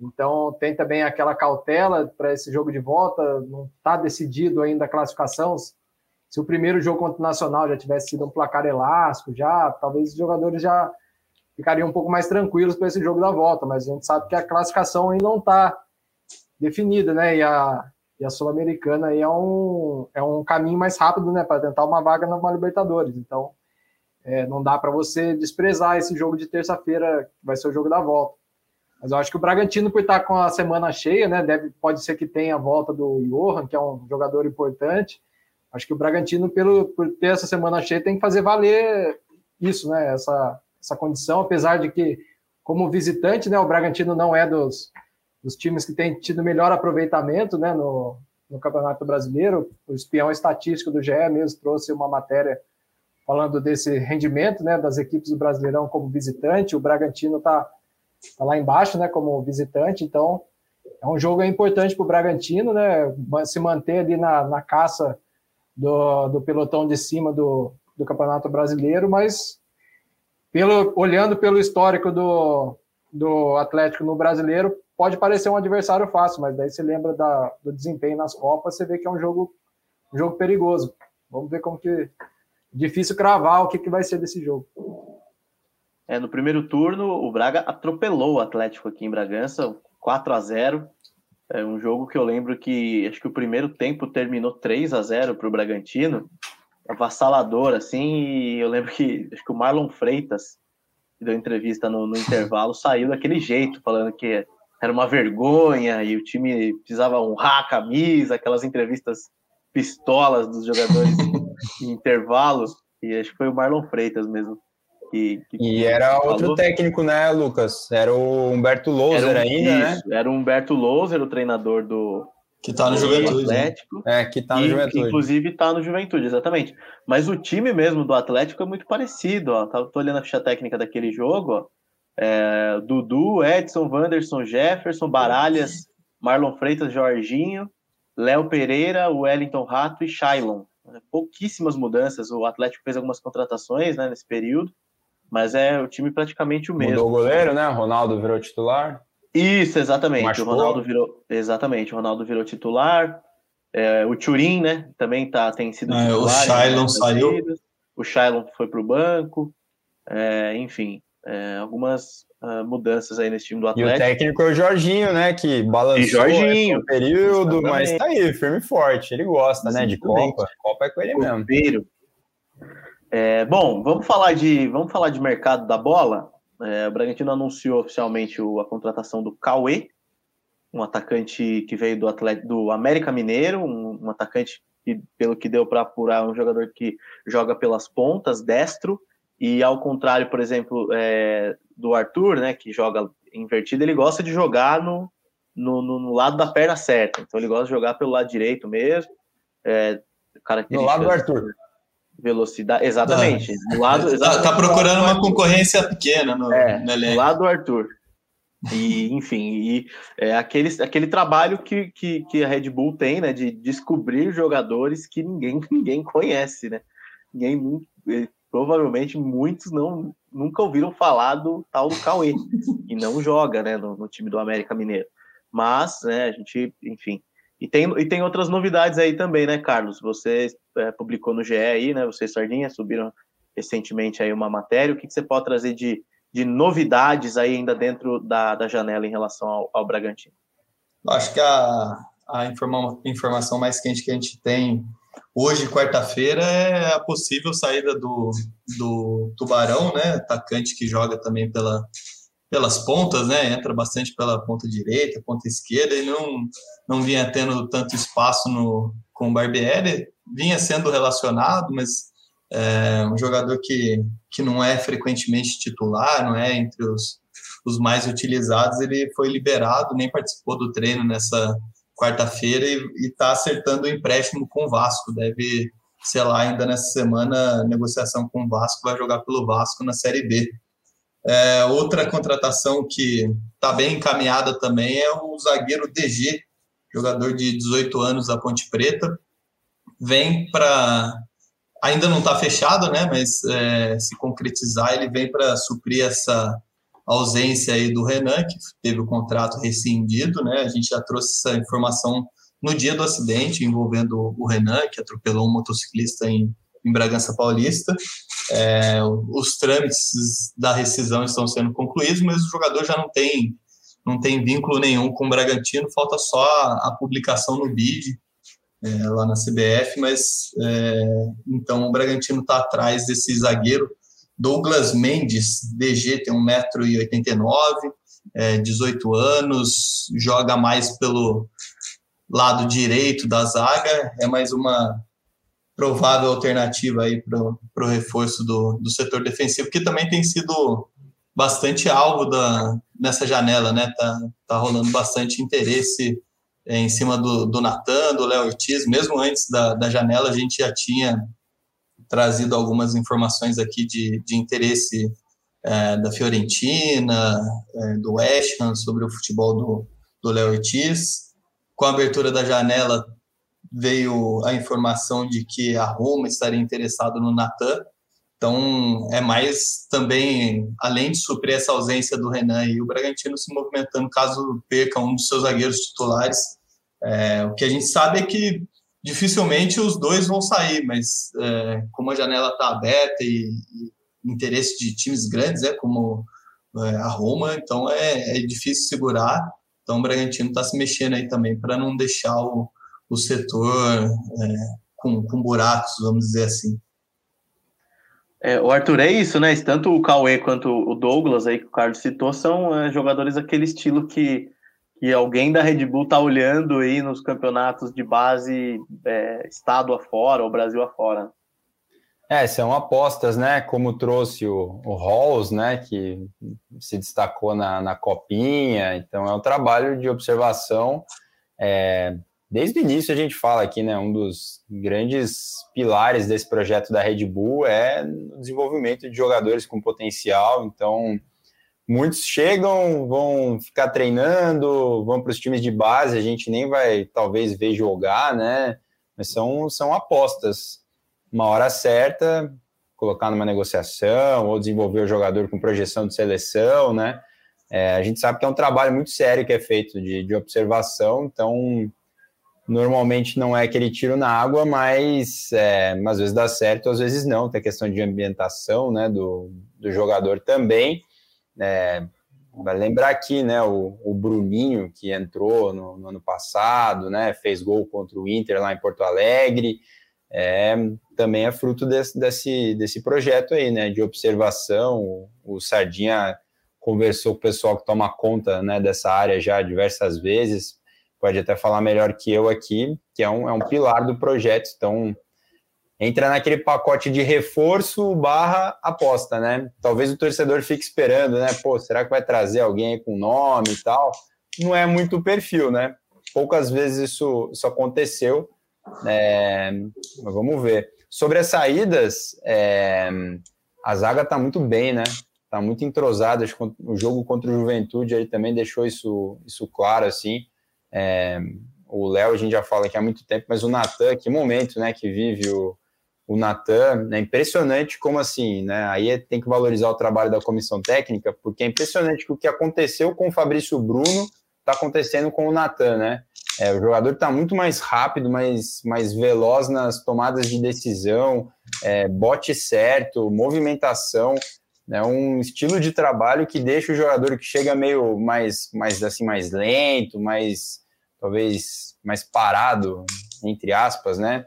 Speaker 4: Então tem também aquela cautela para esse jogo de volta, não está decidido ainda a classificação. Se o primeiro jogo contra o Nacional já tivesse sido um placar elástico, já talvez os jogadores já ficariam um pouco mais tranquilos para esse jogo da volta, mas a gente sabe que a classificação ainda não está definida, né? E a, e a Sul-Americana aí é um, é um caminho mais rápido, né? Para tentar uma vaga na Libertadores. Então, é, não dá para você desprezar esse jogo de terça-feira, que vai ser o jogo da volta. Mas eu acho que o Bragantino, por estar com a semana cheia, né? Deve, pode ser que tenha a volta do Johan, que é um jogador importante. Acho que o Bragantino, pelo, por ter essa semana cheia, tem que fazer valer isso, né? Essa, essa condição, apesar de que, como visitante, né, o Bragantino não é dos, dos times que tem tido melhor aproveitamento né, no, no Campeonato Brasileiro. O espião estatístico do GE mesmo trouxe uma matéria falando desse rendimento né, das equipes do Brasileirão como visitante. O Bragantino está tá lá embaixo né, como visitante, então é um jogo importante para o Bragantino né, se manter ali na, na caça do, do pelotão de cima do, do Campeonato Brasileiro, mas pelo, olhando pelo histórico do, do Atlético no brasileiro, pode parecer um adversário fácil, mas daí você lembra da, do desempenho nas Copas, você vê que é um jogo, um jogo perigoso. Vamos ver como que. Difícil cravar o que, que vai ser desse jogo.
Speaker 1: É, no primeiro turno, o Braga atropelou o Atlético aqui em Bragança, 4 a 0 É um jogo que eu lembro que acho que o primeiro tempo terminou 3 a 0 para o Bragantino avassalador, assim, e eu lembro que acho que o Marlon Freitas, que deu entrevista no, no intervalo, saiu daquele jeito, falando que era uma vergonha e o time precisava honrar a camisa, aquelas entrevistas pistolas dos jogadores em intervalo, e acho que foi o Marlon Freitas mesmo. Que, que
Speaker 3: e era falou. outro técnico, né, Lucas? Era o Humberto Loser um, ainda, né? isso,
Speaker 1: né? Era o Humberto Loser, o treinador do,
Speaker 2: que tá no Juventude.
Speaker 1: Né? Atlético.
Speaker 3: Né? É, que tá no e, Juventude.
Speaker 1: Que, inclusive tá no Juventude, exatamente. Mas o time mesmo do Atlético é muito parecido, ó. Tô olhando a ficha técnica daquele jogo, ó. É, Dudu, Edson, Wanderson, Jefferson, Baralhas, Marlon Freitas, Jorginho, Léo Pereira, Wellington Rato e Shailon. Pouquíssimas mudanças. O Atlético fez algumas contratações né, nesse período, mas é o time praticamente o mesmo.
Speaker 3: Mudou o goleiro, né? Ronaldo virou titular.
Speaker 1: Isso, exatamente. Machucou. O Ronaldo virou. Exatamente, o Ronaldo virou titular. É, o Turin, né? Também tá, tem sido
Speaker 2: é, titular. O Shailon saiu.
Speaker 1: O Shailon foi para o banco. É, enfim, é, algumas uh, mudanças aí nesse time do Atlético.
Speaker 3: E o técnico é o Jorginho, né? Que balançou e
Speaker 1: Jorginho,
Speaker 3: um período, exatamente. mas tá aí, firme e forte. Ele gosta, né? De Copa. Copa é com ele mesmo.
Speaker 1: É, bom, vamos falar de vamos falar de mercado da bola. É, o Bragantino anunciou oficialmente o, a contratação do Cauê, um atacante que veio do, atleta, do América Mineiro, um, um atacante que, pelo que deu para apurar, um jogador que joga pelas pontas, destro, e ao contrário, por exemplo, é, do Arthur, né, que joga invertido, ele gosta de jogar no, no, no, lado da perna certa, então ele gosta de jogar pelo lado direito mesmo. É,
Speaker 3: no lado do Arthur
Speaker 1: velocidade. Exatamente.
Speaker 2: Do lado, exatamente. Tá, tá procurando uma concorrência pequena no,
Speaker 1: é, no elenco. Lado do Arthur. E, enfim, e é aquele, aquele trabalho que, que, que, a Red Bull tem, né, de descobrir jogadores que ninguém, ninguém conhece, né? ninguém, provavelmente muitos não nunca ouviram falar do tal do Cauê, e não joga né, no, no time do América Mineiro. Mas, né, a gente, enfim. E tem, e tem outras novidades aí também, né, Carlos? Você é, publicou no GE aí, né? Vocês, Sardinha, subiram recentemente aí uma matéria. O que, que você pode trazer de, de novidades aí ainda dentro da, da janela em relação ao, ao Bragantino?
Speaker 2: Acho que a, a informa, informação mais quente que a gente tem hoje, quarta-feira, é a possível saída do, do Tubarão, né? Atacante que joga também pela, pelas pontas, né? Entra bastante pela ponta direita, ponta esquerda, e não, não vinha tendo tanto espaço no, com o Barbieri. Vinha sendo relacionado, mas é um jogador que, que não é frequentemente titular, não é entre os, os mais utilizados. Ele foi liberado, nem participou do treino nessa quarta-feira e está acertando o empréstimo com o Vasco. Deve, sei lá, ainda nessa semana, negociação com o Vasco, vai jogar pelo Vasco na Série B. É, outra contratação que está bem encaminhada também é o zagueiro DG, jogador de 18 anos da Ponte Preta. Vem para. Ainda não está fechado, né? Mas é, se concretizar, ele vem para suprir essa ausência aí do Renan, que teve o contrato rescindido, né? A gente já trouxe essa informação no dia do acidente envolvendo o Renan, que atropelou um motociclista em, em Bragança Paulista. É, os trâmites da rescisão estão sendo concluídos, mas o jogador já não tem não tem vínculo nenhum com o Bragantino, falta só a, a publicação no BID é, lá na CBF, mas é, então o Bragantino está atrás desse zagueiro Douglas Mendes, DG, tem 1,89m, é, 18 anos, joga mais pelo lado direito da zaga, é mais uma provável alternativa aí para o reforço do, do setor defensivo, que também tem sido bastante alvo da, nessa janela, né? Tá, tá rolando bastante interesse é, em cima do, do Natan, do Léo Ortiz, mesmo antes da, da janela a gente já tinha trazido algumas informações aqui de, de interesse é, da Fiorentina, é, do West Ham, sobre o futebol do, do Léo Ortiz. Com a abertura da janela, veio a informação de que a Roma estaria interessado no Natan. Então, é mais também, além de suprir essa ausência do Renan e o Bragantino se movimentando caso perca um dos seus zagueiros titulares. É, o que a gente sabe é que dificilmente os dois vão sair, mas é, como a janela está aberta e, e, interesse de times grandes, é como é, a Roma, então é, é, difícil segurar. Então o Bragantino está se mexendo aí também para não deixar o, o setor é, com, com buracos, vamos dizer assim.
Speaker 1: É, o Arthur é isso, né? Tanto o Cauê quanto o Douglas aí que o Carlos citou são é, jogadores daquele estilo que que alguém da Red Bull tá olhando aí nos campeonatos de base é, estado afora ou Brasil afora.
Speaker 3: É, são apostas, né? Como trouxe o, o Halls, né? Que se destacou na, na copinha. Então é um trabalho de observação. É, desde o início a gente fala aqui, né? Um dos grandes pilares desse projeto da Red Bull é o desenvolvimento de jogadores com potencial. Então muitos chegam, vão ficar treinando, vão para os times de base, a gente nem vai talvez ver jogar, né? Mas são, são apostas. Uma hora certa, colocar numa negociação ou desenvolver o jogador com projeção de seleção, né? É, a gente sabe que é um trabalho muito sério que é feito de, de observação, então normalmente não é aquele tiro na água, mas é, às vezes dá certo, às vezes não. Tem a questão de ambientação né, do, do jogador também. É, lembrar aqui, né, o, o Bruninho, que entrou no, no, ano passado, né, fez gol contra o Inter lá em Porto Alegre, é, também é fruto desse, desse, desse projeto aí, né, de observação. O, o Sardinha conversou com o pessoal que toma conta, né, dessa área já diversas vezes, pode até falar melhor que eu aqui, que é um, é um pilar do projeto, então entra naquele pacote de reforço barra aposta, né? Talvez o torcedor fique esperando, né? Pô, será que vai trazer alguém com nome e tal? Não é muito o perfil, né? Poucas vezes isso, isso aconteceu, é, mas vamos ver. Sobre as saídas, é, a zaga tá muito bem, né? Tá muito entrosada. O jogo contra o Juventude aí também deixou isso, isso claro, assim. É, o Léo a gente já fala aqui há muito tempo, mas o Natan, que momento, né, que vive o, o Natan, é impressionante como assim, né? Aí é, tem que valorizar o trabalho da comissão técnica, porque é impressionante que o que aconteceu com o Fabrício Bruno está acontecendo com o Natan, né? É, o jogador está muito mais rápido, mais, mais veloz nas tomadas de decisão, é, bote certo, movimentação, né? Um estilo de trabalho que deixa o jogador que chega meio mais, mais assim mais lento, mais talvez mais parado, entre aspas, né?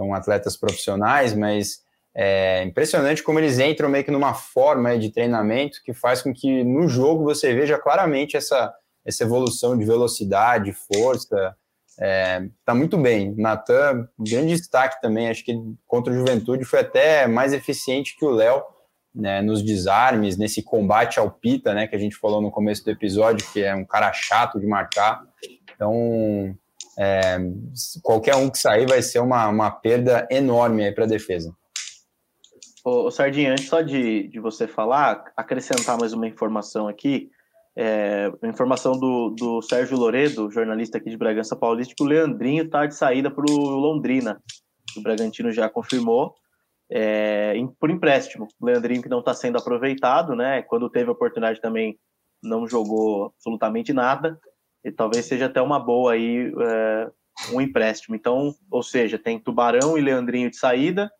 Speaker 3: São atletas profissionais, mas é impressionante como eles entram meio que numa forma de treinamento que faz com que no jogo você veja claramente essa, essa evolução de velocidade, força. É, tá muito bem. Natan, grande destaque também. Acho que contra o Juventude foi até mais eficiente que o Léo né, nos desarmes, nesse combate ao Pita, né, que a gente falou no começo do episódio, que é um cara chato de marcar. Então, é, qualquer um que sair vai ser uma, uma perda enorme para a defesa.
Speaker 1: Ô, Sardinha, antes só de, de você falar, acrescentar mais uma informação aqui. É, informação do, do Sérgio Loredo, jornalista aqui de Bragança Paulista, que o Leandrinho está de saída para o Londrina. O Bragantino já confirmou. É, por empréstimo. O Leandrinho que não está sendo aproveitado, né? Quando teve a oportunidade também não jogou absolutamente nada e talvez seja até uma boa aí é, um empréstimo. Então, ou seja, tem Tubarão e Leandrinho de saída.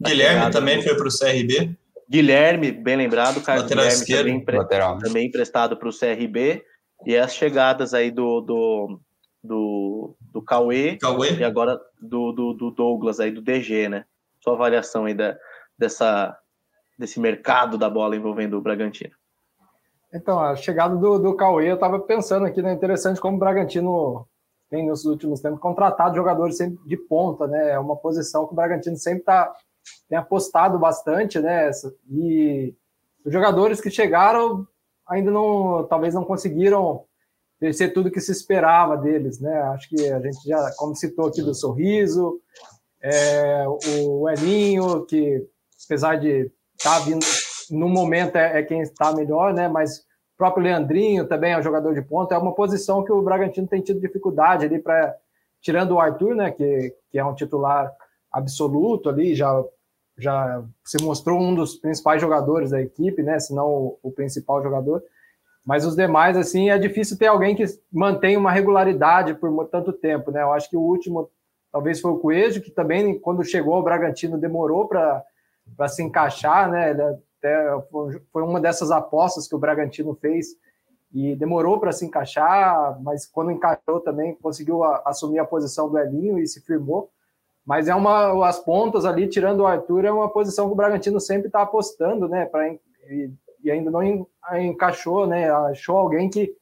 Speaker 2: Guilherme também do... foi para o CRB.
Speaker 1: Guilherme, bem lembrado, Carlos
Speaker 2: Lateral
Speaker 1: Guilherme também, empre...
Speaker 3: lateral.
Speaker 1: também emprestado para o CRB. E as chegadas aí do, do, do, do Cauê,
Speaker 2: Cauê,
Speaker 1: e agora do, do, do, Douglas aí, do DG, né? Sua avaliação aí da, dessa, desse mercado da bola envolvendo o Bragantino.
Speaker 4: Então, a chegada do, do Cauê, eu estava pensando aqui, né? Interessante como o Bragantino tem, nos últimos tempos, contratado jogadores de ponta, né? É uma posição que o Bragantino sempre tá, tem apostado bastante, né? E os jogadores que chegaram ainda não, talvez não conseguiram ser tudo que se esperava deles, né? Acho que a gente já, como citou aqui do Sorriso, é, o Elinho, que apesar de estar tá vindo no momento é, é quem está melhor, né? Mas o próprio Leandrinho também é um jogador de ponta. É uma posição que o Bragantino tem tido dificuldade ali para tirando o Arthur, né? Que, que é um titular absoluto ali, já já se mostrou um dos principais jogadores da equipe, né? Se não o, o principal jogador. Mas os demais, assim, é difícil ter alguém que mantém uma regularidade por tanto tempo, né? Eu acho que o último talvez foi o Coelho, que também, quando chegou ao Bragantino, demorou para se encaixar, né? Ele até foi uma dessas apostas que o Bragantino fez e demorou para se encaixar, mas quando encaixou também conseguiu assumir a posição do Elinho e se firmou. Mas é uma as pontas ali tirando o Arthur é uma posição que o Bragantino sempre está apostando, né? Para e, e, ainda não encaixou, né? Achou alguém que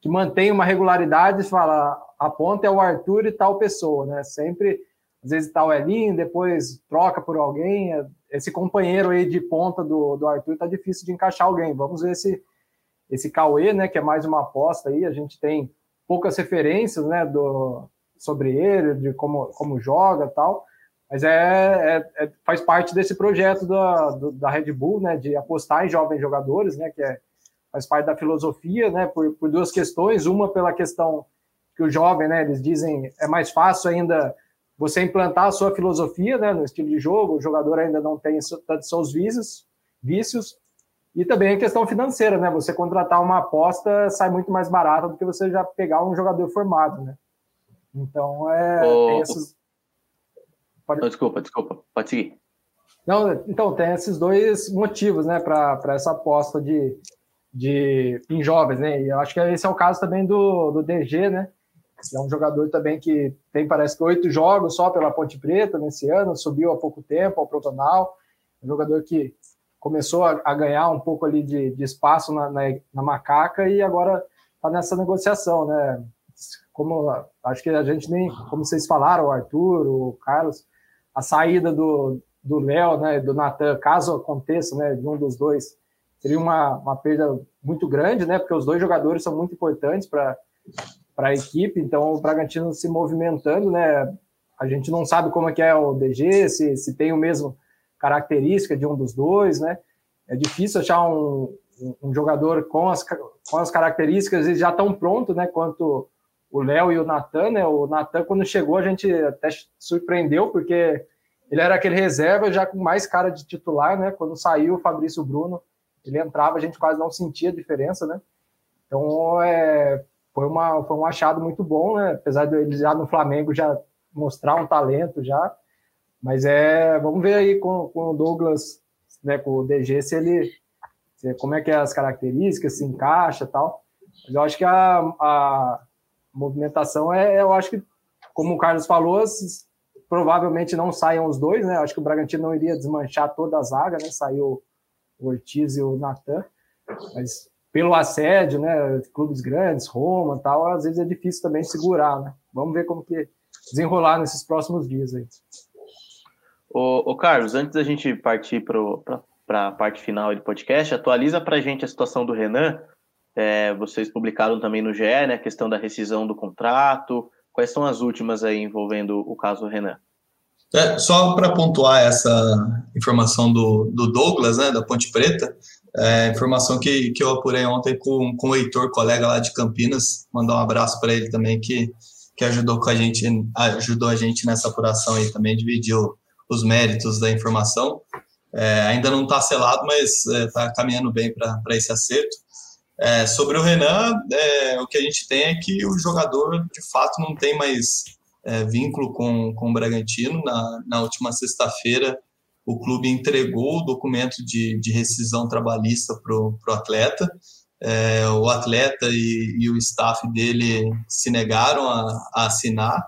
Speaker 4: que mantém uma regularidade, fala a ponta é o Arthur e tal pessoa, né? Sempre às vezes tá o Elinho, depois troca por alguém, é esse companheiro aí de ponta do, do Arthur tá difícil de encaixar alguém. Vamos ver esse, esse Cauê, né, que é mais uma aposta aí. A gente tem poucas referências, né, do, sobre ele, de como, como joga tal. Mas é, é, é faz parte desse projeto da, do, da Red Bull, né, de apostar em jovens jogadores, né, que é, faz parte da filosofia, né, por, por duas questões. Uma pela questão que o jovem, né, eles dizem é mais fácil ainda você implantar a sua filosofia né, no estilo de jogo, o jogador ainda não tem tantos seus vícios, vícios, e também a questão financeira, né? Você contratar uma aposta sai muito mais barato do que você já pegar um jogador formado, né? Então, é,
Speaker 1: oh, esses... Pode... desculpa, desculpa, pode seguir.
Speaker 4: Não, então, tem esses dois motivos, né, para essa aposta de, de, em jovens, né? E eu acho que esse é o caso também do, do DG, né? É um jogador também que tem, parece que, oito jogos só pela Ponte Preta nesse ano, subiu há pouco tempo ao Protonal. Um jogador que começou a, a ganhar um pouco ali de, de espaço na, na, na, macaca e agora está nessa negociação, né? Como acho que a gente nem, como vocês falaram, o Arthur, o Carlos, a saída do do Léo, né, do Natan, caso aconteça, né, de um dos dois, seria uma, uma perda muito grande, né, porque os dois jogadores são muito importantes para para a equipe, então o Bragantino se movimentando, né? A gente não sabe como é que é o DG, se, se tem o mesmo característica de um dos dois, né? É difícil achar um, um jogador com as, com as características e já tão pronto, né? Quanto o Léo e o Natan, né? O Natan, quando chegou, a gente até surpreendeu, porque ele era aquele reserva já com mais cara de titular, né? Quando saiu o Fabrício Bruno, ele entrava, a gente quase não sentia a diferença, né? Então, é, foi, uma, foi um achado muito bom, né? Apesar de ele já no Flamengo já mostrar um talento já. Mas é, vamos ver aí com, com o Douglas, né, com o DG, se ele, se, como é que é as características, se encaixa tal. Mas eu acho que a, a movimentação é, eu acho que, como o Carlos falou, provavelmente não saiam os dois, né? Eu acho que o Bragantino não iria desmanchar toda a zaga, né? Saiu o Ortiz e o Natan, mas pelo assédio, né? Clubes grandes, Roma tal, às vezes é difícil também segurar, né? Vamos ver como que desenrolar nesses próximos dias aí.
Speaker 1: Ô, ô Carlos, antes da gente partir para a parte final do podcast, atualiza para a gente a situação do Renan. É, vocês publicaram também no GE, né? A questão da rescisão do contrato. Quais são as últimas aí envolvendo o caso Renan?
Speaker 2: É, só para pontuar essa informação do, do Douglas, né, da Ponte Preta, é, informação que, que eu apurei ontem com, com o Heitor, colega lá de Campinas, mandar um abraço para ele também, que, que ajudou com a gente, ajudou a gente nessa apuração aí também, dividiu os méritos da informação. É, ainda não está selado, mas está é, caminhando bem para esse acerto. É, sobre o Renan, é, o que a gente tem é que o jogador, de fato, não tem mais é, vínculo com, com o Bragantino. Na, na última sexta-feira, o clube entregou o documento de, de rescisão trabalhista para o atleta. É, o atleta e, e, o staff dele se negaram a, a assinar.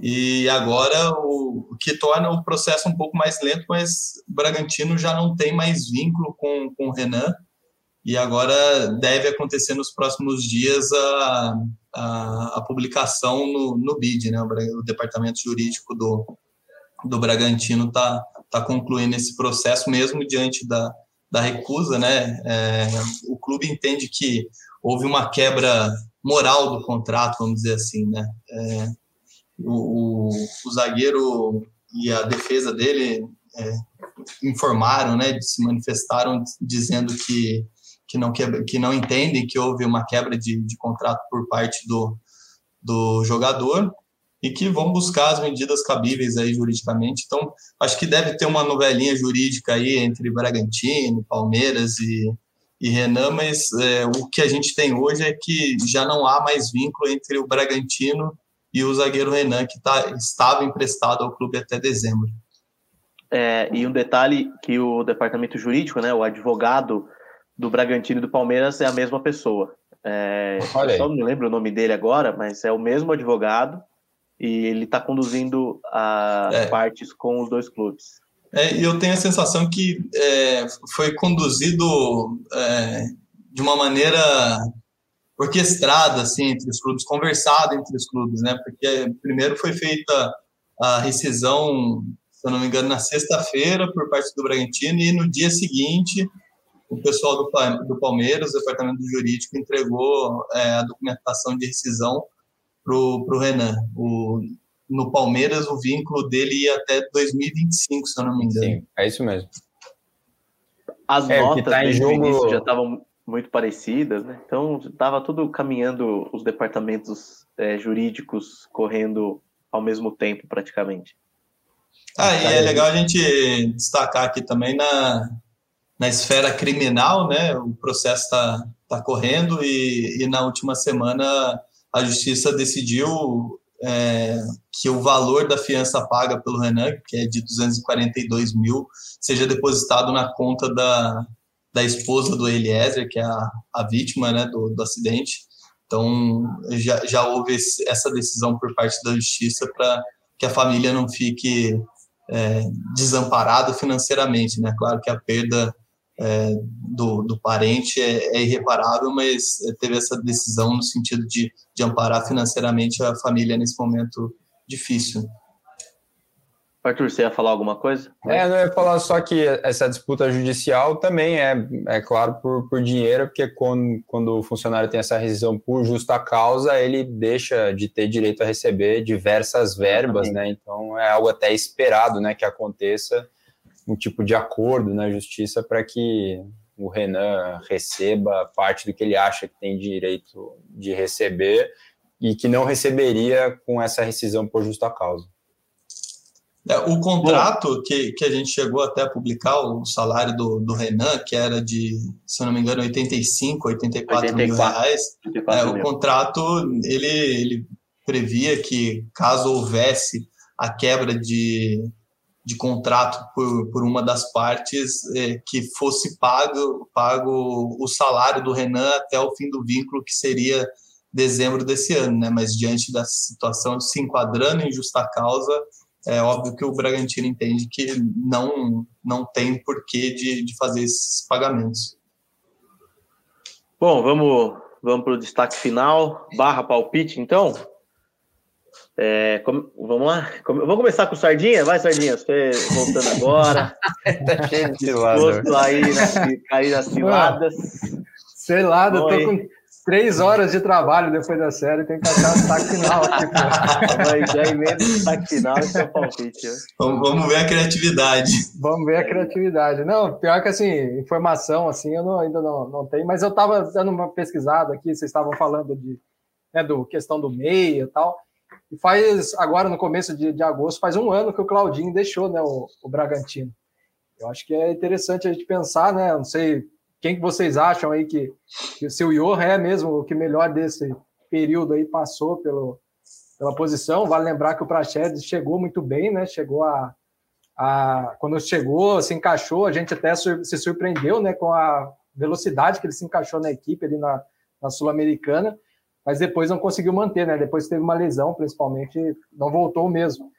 Speaker 2: E agora o, o, que torna o processo um pouco mais lento, mas Bragantino já não tem mais vínculo com, com o Renan. E agora deve acontecer nos próximos dias a, a, a publicação no, no BID, né? O, o, departamento jurídico do, do Bragantino está tá concluindo esse processo mesmo diante da, da recusa, né? É, o clube entende que houve uma quebra moral do contrato, vamos dizer assim, né? É, o, o, o, zagueiro e a defesa dele é, informaram, né? Se manifestaram dizendo que que não, quebra, que não entendem que houve uma quebra de, de contrato por parte do, do jogador e que vão buscar as medidas cabíveis aí juridicamente. Então, acho que deve ter uma novelinha jurídica aí entre Bragantino, Palmeiras e, e Renan, mas é, o que a gente tem hoje é que já não há mais vínculo entre o Bragantino e o zagueiro Renan, que tá, estava emprestado ao clube até dezembro.
Speaker 1: É, e um detalhe que o departamento jurídico, né, o advogado do Bragantino e do Palmeiras é a mesma pessoa. É, eu só não me lembro o nome dele agora, mas é o mesmo advogado e ele está conduzindo as é. partes com os dois clubes.
Speaker 2: É, e eu tenho a sensação que é, foi conduzido é, de uma maneira orquestrada assim entre os clubes, conversado entre os clubes, né? Porque primeiro foi feita a rescisão, se eu não me engano, na sexta-feira por parte do Bragantino e no dia seguinte o pessoal do, do Palmeiras, o departamento jurídico, entregou é, a documentação de rescisão para o Renan. O, no Palmeiras, o vínculo dele ia até 2025, se eu não me engano. Sim,
Speaker 3: é isso mesmo.
Speaker 1: As é, notas tá desde jogo... início já estavam muito parecidas, né? Então estava tudo caminhando, os departamentos é, jurídicos correndo ao mesmo tempo, praticamente.
Speaker 2: Ah, e é legal a gente destacar aqui também na, na esfera criminal, né? O processo está tá correndo e, e, na última semana a justiça decidiu é, que o valor da fiança paga pelo Renan, que é de 242 mil, seja depositado na conta da, da esposa do Eliezer, que é a, a vítima né, do, do acidente. Então, já, já houve essa decisão por parte da justiça para que a família não fique é, desamparada financeiramente. Né? Claro que a perda é, do, do parente é, é, irreparável, mas teve essa decisão no sentido de, de amparar financeiramente a família nesse momento difícil.
Speaker 1: Arthur, você ia falar alguma coisa?
Speaker 3: É, eu ia falar só que essa disputa judicial também é, é claro, por, por dinheiro, porque quando, quando o funcionário tem essa rescisão por justa causa, ele deixa de ter direito a receber diversas verbas, né? Então é algo até esperado, né, que aconteça um tipo de acordo na justiça para que o Renan receba parte do que ele acha que tem direito de receber e que não receberia com essa rescisão por justa causa.
Speaker 2: É, o contrato que, que a gente chegou até a publicar, o salário do, do Renan, que era de, se eu não me engano, 85, 84, 84 mil reais. 84 é, mil. O contrato, ele, ele previa que caso houvesse a quebra de, de contrato por, por uma das partes, é, que fosse pago, pago o salário do Renan até o fim do vínculo, que seria dezembro desse ano, né? Mas diante da situação de se enquadrando em justa causa, é óbvio que o Bragantino entende que não, não tem porquê de, de fazer esses pagamentos.
Speaker 1: Bom, vamos, vamos para o destaque final, barra palpite, então. É, com, vamos lá? Com, vamos começar com o Sardinha? Vai, Sardinha, você voltando agora.
Speaker 3: tá cheio de cilada.
Speaker 1: aí nas, cair nas ciladas.
Speaker 4: Sei lá, eu tô com três horas de trabalho depois da série, tem que achar o destaque final aqui.
Speaker 1: Mas já emenda o destaque final e seu palpite.
Speaker 2: Vamos, vamos ver a criatividade.
Speaker 4: Vamos ver a criatividade. Não, pior que assim, informação assim, eu não, ainda não, não tenho, mas eu estava dando uma pesquisada aqui, vocês estavam falando de né, do questão do meia e tal. E faz agora, no começo de, de agosto, faz um ano que o Claudinho deixou né, o, o Bragantino. Eu acho que é interessante a gente pensar, né? Não sei quem que vocês acham aí que, que o seu Johan é mesmo o que melhor desse período aí passou pelo, pela posição? Vale lembrar que o Praxedes chegou muito bem, né? Chegou a, a quando chegou, se encaixou, a gente até se surpreendeu, né, com a velocidade que ele se encaixou na equipe ali na, na Sul-Americana, mas depois não conseguiu manter, né? Depois teve uma lesão, principalmente, não voltou mesmo.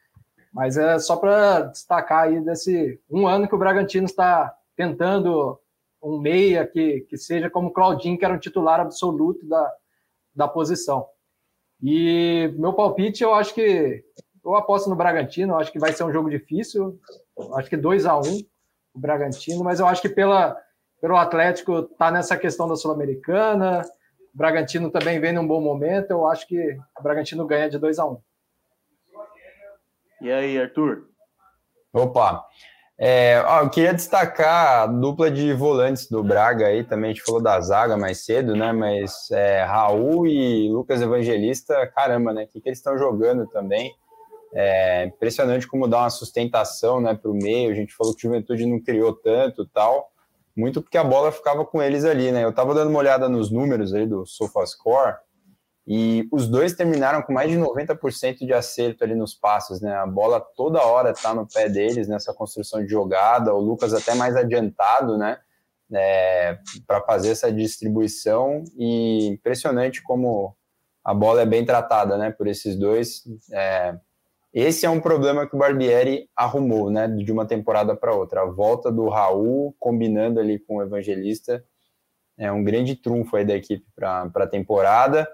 Speaker 4: Mas é só para destacar aí desse um ano que o Bragantino está tentando um meia que, que seja como Claudinho, que era um titular absoluto da, da posição. E meu palpite, eu acho que eu aposto no Bragantino, eu acho que vai ser um jogo difícil, acho que 2 a 1 um, o Bragantino, mas eu acho que pela, pelo Atlético tá nessa questão da Sul-Americana, Bragantino também vem num bom momento, eu acho que o Bragantino ganha de 2 a 1 um.
Speaker 1: E aí, Arthur?
Speaker 3: Opa, é, ó, eu queria destacar a dupla de volantes do Braga aí, também a gente falou da zaga mais cedo, né? Mas é, Raul e Lucas Evangelista, caramba, né? O que, que eles estão jogando também? É impressionante como dá uma sustentação né, para o meio. A gente falou que o Juventude não criou tanto tal, muito porque a bola ficava com eles ali, né? Eu estava dando uma olhada nos números aí do SofaScore. E os dois terminaram com mais de 90% de acerto ali nos passos, né? A bola toda hora tá no pé deles nessa construção de jogada. O Lucas até mais adiantado, né? É, para fazer essa distribuição e impressionante como a bola é bem tratada, né? Por esses dois. É, esse é um problema que o Barbieri arrumou, né? De uma temporada para outra. A volta do Raul combinando ali com o Evangelista é um grande trunfo aí da equipe para a temporada.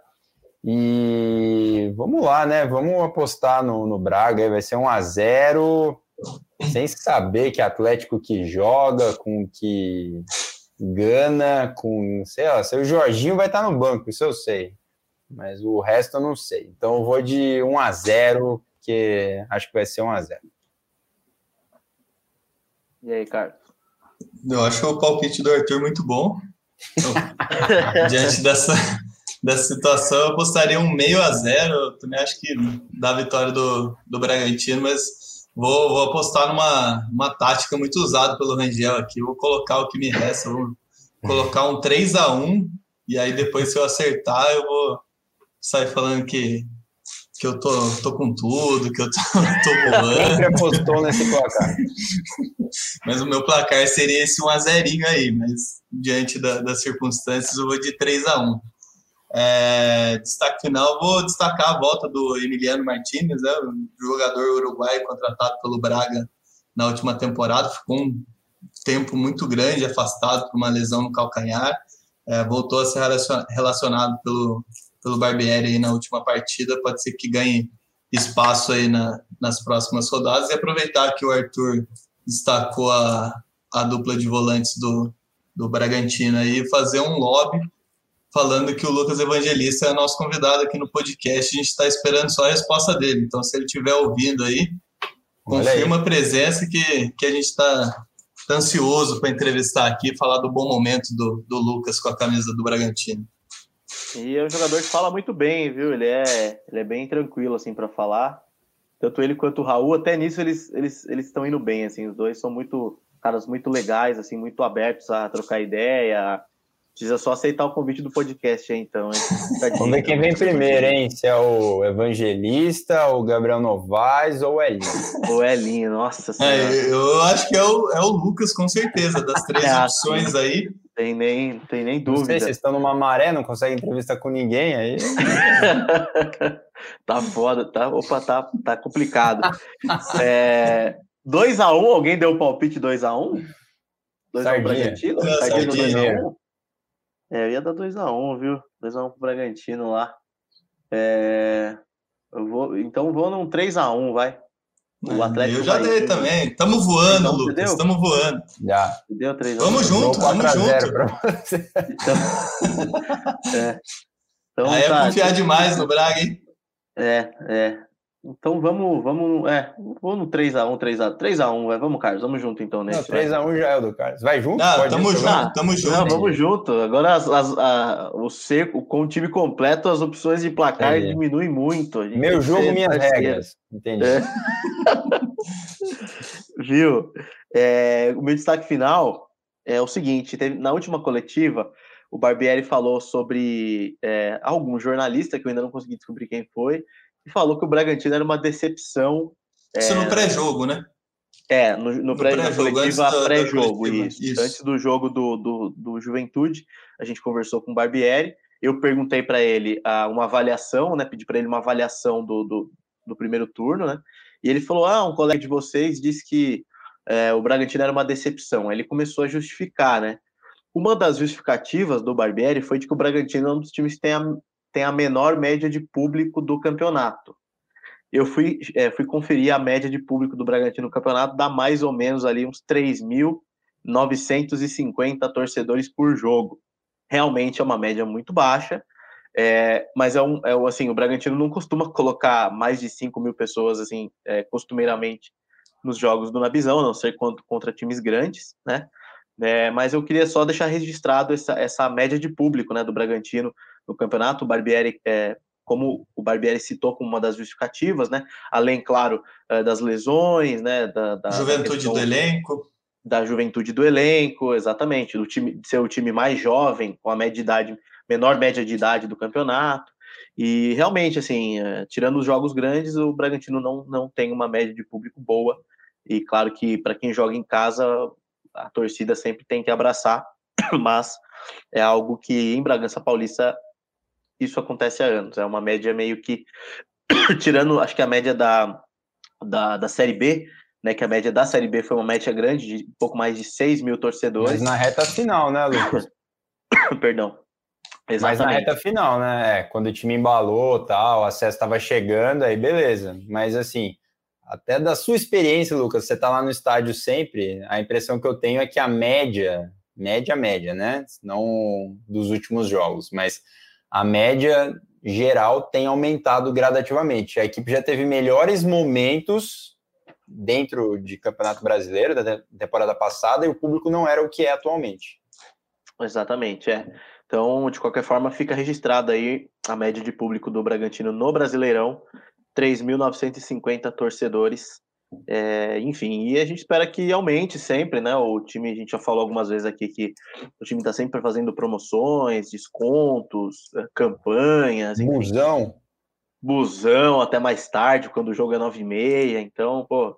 Speaker 3: E vamos lá, né? Vamos apostar no, no Braga, vai ser um a 0 sem saber que Atlético que joga, com que gana, com, sei lá, seu Jorginho vai estar no banco, isso eu sei. Mas o resto eu não sei. Então eu vou de 1 a 0 que acho que vai ser 1 a 0
Speaker 1: E aí, Carlos?
Speaker 2: Eu acho o palpite do Arthur muito bom. Então, diante dessa dessa situação, eu apostaria um meio a zero. Eu também acho que dá a vitória do, do Bragantino, mas vou, vou apostar numa uma tática muito usada pelo Rangel aqui. Vou colocar o que me resta, vou colocar um 3 a 1 e aí depois, se eu acertar, eu vou sair falando que, que eu tô, tô com tudo, que eu tô, tô
Speaker 3: voando. Sempre apostou nesse placar.
Speaker 2: Mas o meu placar seria esse 1 a 0 aí, mas diante da, das circunstâncias, eu vou de 3 a 1 é, destaque final, vou destacar a volta do Emiliano Martinez, né, jogador uruguaio contratado pelo Braga na última temporada, ficou um tempo muito grande afastado por uma lesão no calcanhar, é, voltou a ser relacionado pelo, pelo Barbieri aí na última partida, pode ser que ganhe espaço aí na, nas próximas rodadas e aproveitar que o Arthur destacou a, a dupla de volantes do, do Bragantino aí, fazer um lobby falando que o Lucas Evangelista é nosso convidado aqui no podcast. A gente está esperando só a resposta dele. Então, se ele estiver ouvindo aí, confirma aí. a presença que, que a gente está ansioso para entrevistar aqui e falar do bom momento do, do Lucas com a camisa do Bragantino.
Speaker 1: E é um jogador que fala muito bem, viu? Ele é, ele é bem tranquilo assim para falar. Tanto ele quanto o Raul, até nisso eles eles eles estão indo bem, assim, os dois são muito caras muito legais, assim, muito abertos a trocar ideia. Precisa só aceitar o convite do podcast aí, então. Hein?
Speaker 3: Vamos ver quem vem primeiro, hein? Se é o Evangelista, o Gabriel Novaes ou o Elinho.
Speaker 1: O Elinho, nossa
Speaker 2: É,
Speaker 1: senhora.
Speaker 2: eu acho que é o, é o Lucas, com certeza, das três
Speaker 1: É,
Speaker 2: opções aí.
Speaker 1: Tem nem, tem nem
Speaker 3: Não sei,
Speaker 1: dúvida.
Speaker 3: vocês estão numa maré, não conseguem entrevista com ninguém aí.
Speaker 1: tá foda, tá, opa, tá, tá complicado. É, 2x1, alguém deu o palpite 2x1? 2x1
Speaker 3: Sardinha.
Speaker 1: Bragantino?
Speaker 2: É,
Speaker 1: Sardinha. 2x1? É, eu ia dar 2x1, viu? 2x1 pro Bragantino lá. É, eu vou, então vou num 3x1, vai. O Atlético
Speaker 2: eu já
Speaker 1: vai-
Speaker 2: dei também. Tamo voando,
Speaker 1: Então,
Speaker 2: Lucas.
Speaker 1: deu?
Speaker 2: Tamo voando.
Speaker 3: Já.
Speaker 1: Deu 3x1.
Speaker 2: Vamos junto,
Speaker 3: Dou
Speaker 2: vamos
Speaker 3: 4 a 0
Speaker 2: junto.
Speaker 3: pra você.
Speaker 1: É. Então,
Speaker 2: Aí é
Speaker 1: tá,
Speaker 2: confiar demais no Braga, hein?
Speaker 1: É, é. Então vamos, vamos, é, vou no 3x1, 3x1, 3x1, vai, vamos, Carlos, vamos junto então nesse. vai.
Speaker 3: 3x1 já é o do Carlos. Vai junto?
Speaker 2: Não,
Speaker 3: Pode
Speaker 2: tamo
Speaker 3: ir,
Speaker 2: junto,
Speaker 3: vai.
Speaker 1: Ah,
Speaker 2: tamo junto.
Speaker 1: Não, vamos junto. Agora as, as- a- o seco, com o time completo, as opções de placar
Speaker 3: Entendi.
Speaker 1: diminuem muito. A gente tem
Speaker 3: Meu jogo, minhas
Speaker 1: parceiro.
Speaker 3: regras. Entendi.
Speaker 1: É. Viu? É, o meu destaque final é o seguinte: teve- na última coletiva, o Barbieri falou sobre é, algum jornalista, que eu ainda não consegui descobrir quem foi, e falou que o Bragantino era uma decepção.
Speaker 2: Isso
Speaker 1: é,
Speaker 2: no pré-jogo, né?
Speaker 1: É, no, no,
Speaker 2: No
Speaker 1: pré,
Speaker 2: pré-jogo, antes
Speaker 1: coletiva pré-jogo, isso.
Speaker 2: isso.
Speaker 1: Antes do jogo do, do, do Juventude, a gente conversou com o Barbieri. Eu perguntei para ele ah, uma avaliação, né? Pedi para ele uma avaliação do, do, do primeiro turno, né? E ele falou: Ah, um colega de vocês disse que é, o Bragantino era uma decepção. Aí ele começou a justificar, né? Uma das justificativas do Barbieri foi de que o Bragantino é um dos times que tem a, tem a menor média de público do campeonato eu fui, é, fui conferir a média de público do Bragantino no campeonato, dá mais ou menos ali uns 3.950 torcedores por jogo. Realmente é uma média muito baixa, é, mas é um, é assim, o Bragantino não costuma colocar mais de 5 mil pessoas, assim, é, costumeiramente nos jogos do Nabizão, a não ser contra, contra times grandes, né? É, mas eu queria só deixar registrado essa, essa média de público, né, do Bragantino no campeonato. O Barbieri é, como o Barbieri citou como uma das justificativas, né? Além, claro, eh, das lesões, né? Da, da
Speaker 2: Juventude
Speaker 1: da
Speaker 2: do elenco.
Speaker 1: Da juventude do elenco, exatamente, do time de ser o time mais jovem, com a média de idade, menor média de idade do campeonato. E realmente, assim, eh, tirando os jogos grandes, o Bragantino não, não tem uma média de público boa. E claro que para quem joga em casa, a torcida sempre tem que abraçar, mas é algo que em Bragança Paulista isso acontece há anos. É uma média meio que tirando, acho que a média da, da, da Série B, né? Que a média da Série B foi uma média grande, de um pouco mais de 6 mil torcedores.
Speaker 3: Mas na reta final, né, Lucas?
Speaker 1: Perdão.
Speaker 3: Mas na
Speaker 1: Exatamente.
Speaker 3: reta final, né? É, Quando o time embalou tal, o acesso estava chegando, aí beleza. Mas assim, até da sua experiência, Lucas, você tá lá no estádio sempre, a impressão que eu tenho é que a média, média, média, né? Não dos últimos jogos, mas a média geral tem aumentado gradativamente. A equipe já teve melhores momentos dentro de Campeonato Brasileiro da te- temporada passada e o público não era o que é atualmente.
Speaker 1: Exatamente, é. Então, de qualquer forma, fica registrada aí a média de público do Bragantino no Brasileirão, 3.950 torcedores. É, enfim, e a gente espera que aumente sempre, né? O time, a gente já falou algumas vezes aqui que o time está sempre fazendo promoções, descontos, eh, campanhas, enfim,
Speaker 3: Musão,
Speaker 1: busão até mais tarde, quando o jogo é 9 e meia. Então, pô,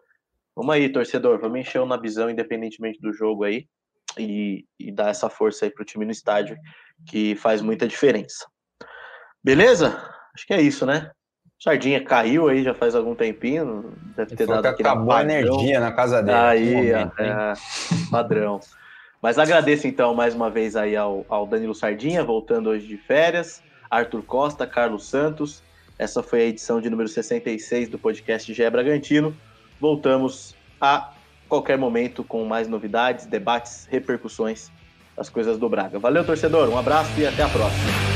Speaker 1: vamos aí, torcedor, vamos encher o Nabizão, independentemente do jogo aí, e, e dar essa força aí pro time no estádio, que faz muita diferença. Beleza? Acho que é isso, né? Sardinha caiu aí já faz algum tempinho, deve ter dado
Speaker 3: que
Speaker 1: aquele
Speaker 3: acabou a
Speaker 1: apagão.
Speaker 3: energia na casa dele.
Speaker 1: Aí,
Speaker 3: hein?
Speaker 1: é, padrão. Mas agradeço então mais uma vez aí ao, ao Danilo Sardinha, voltando hoje de férias, Arthur Costa, Carlos Santos. Essa foi a edição de número 66 do podcast GE Bragantino. Voltamos a qualquer momento com mais novidades, debates, repercussões das coisas do Braga. Valeu, torcedor, um abraço e até a próxima.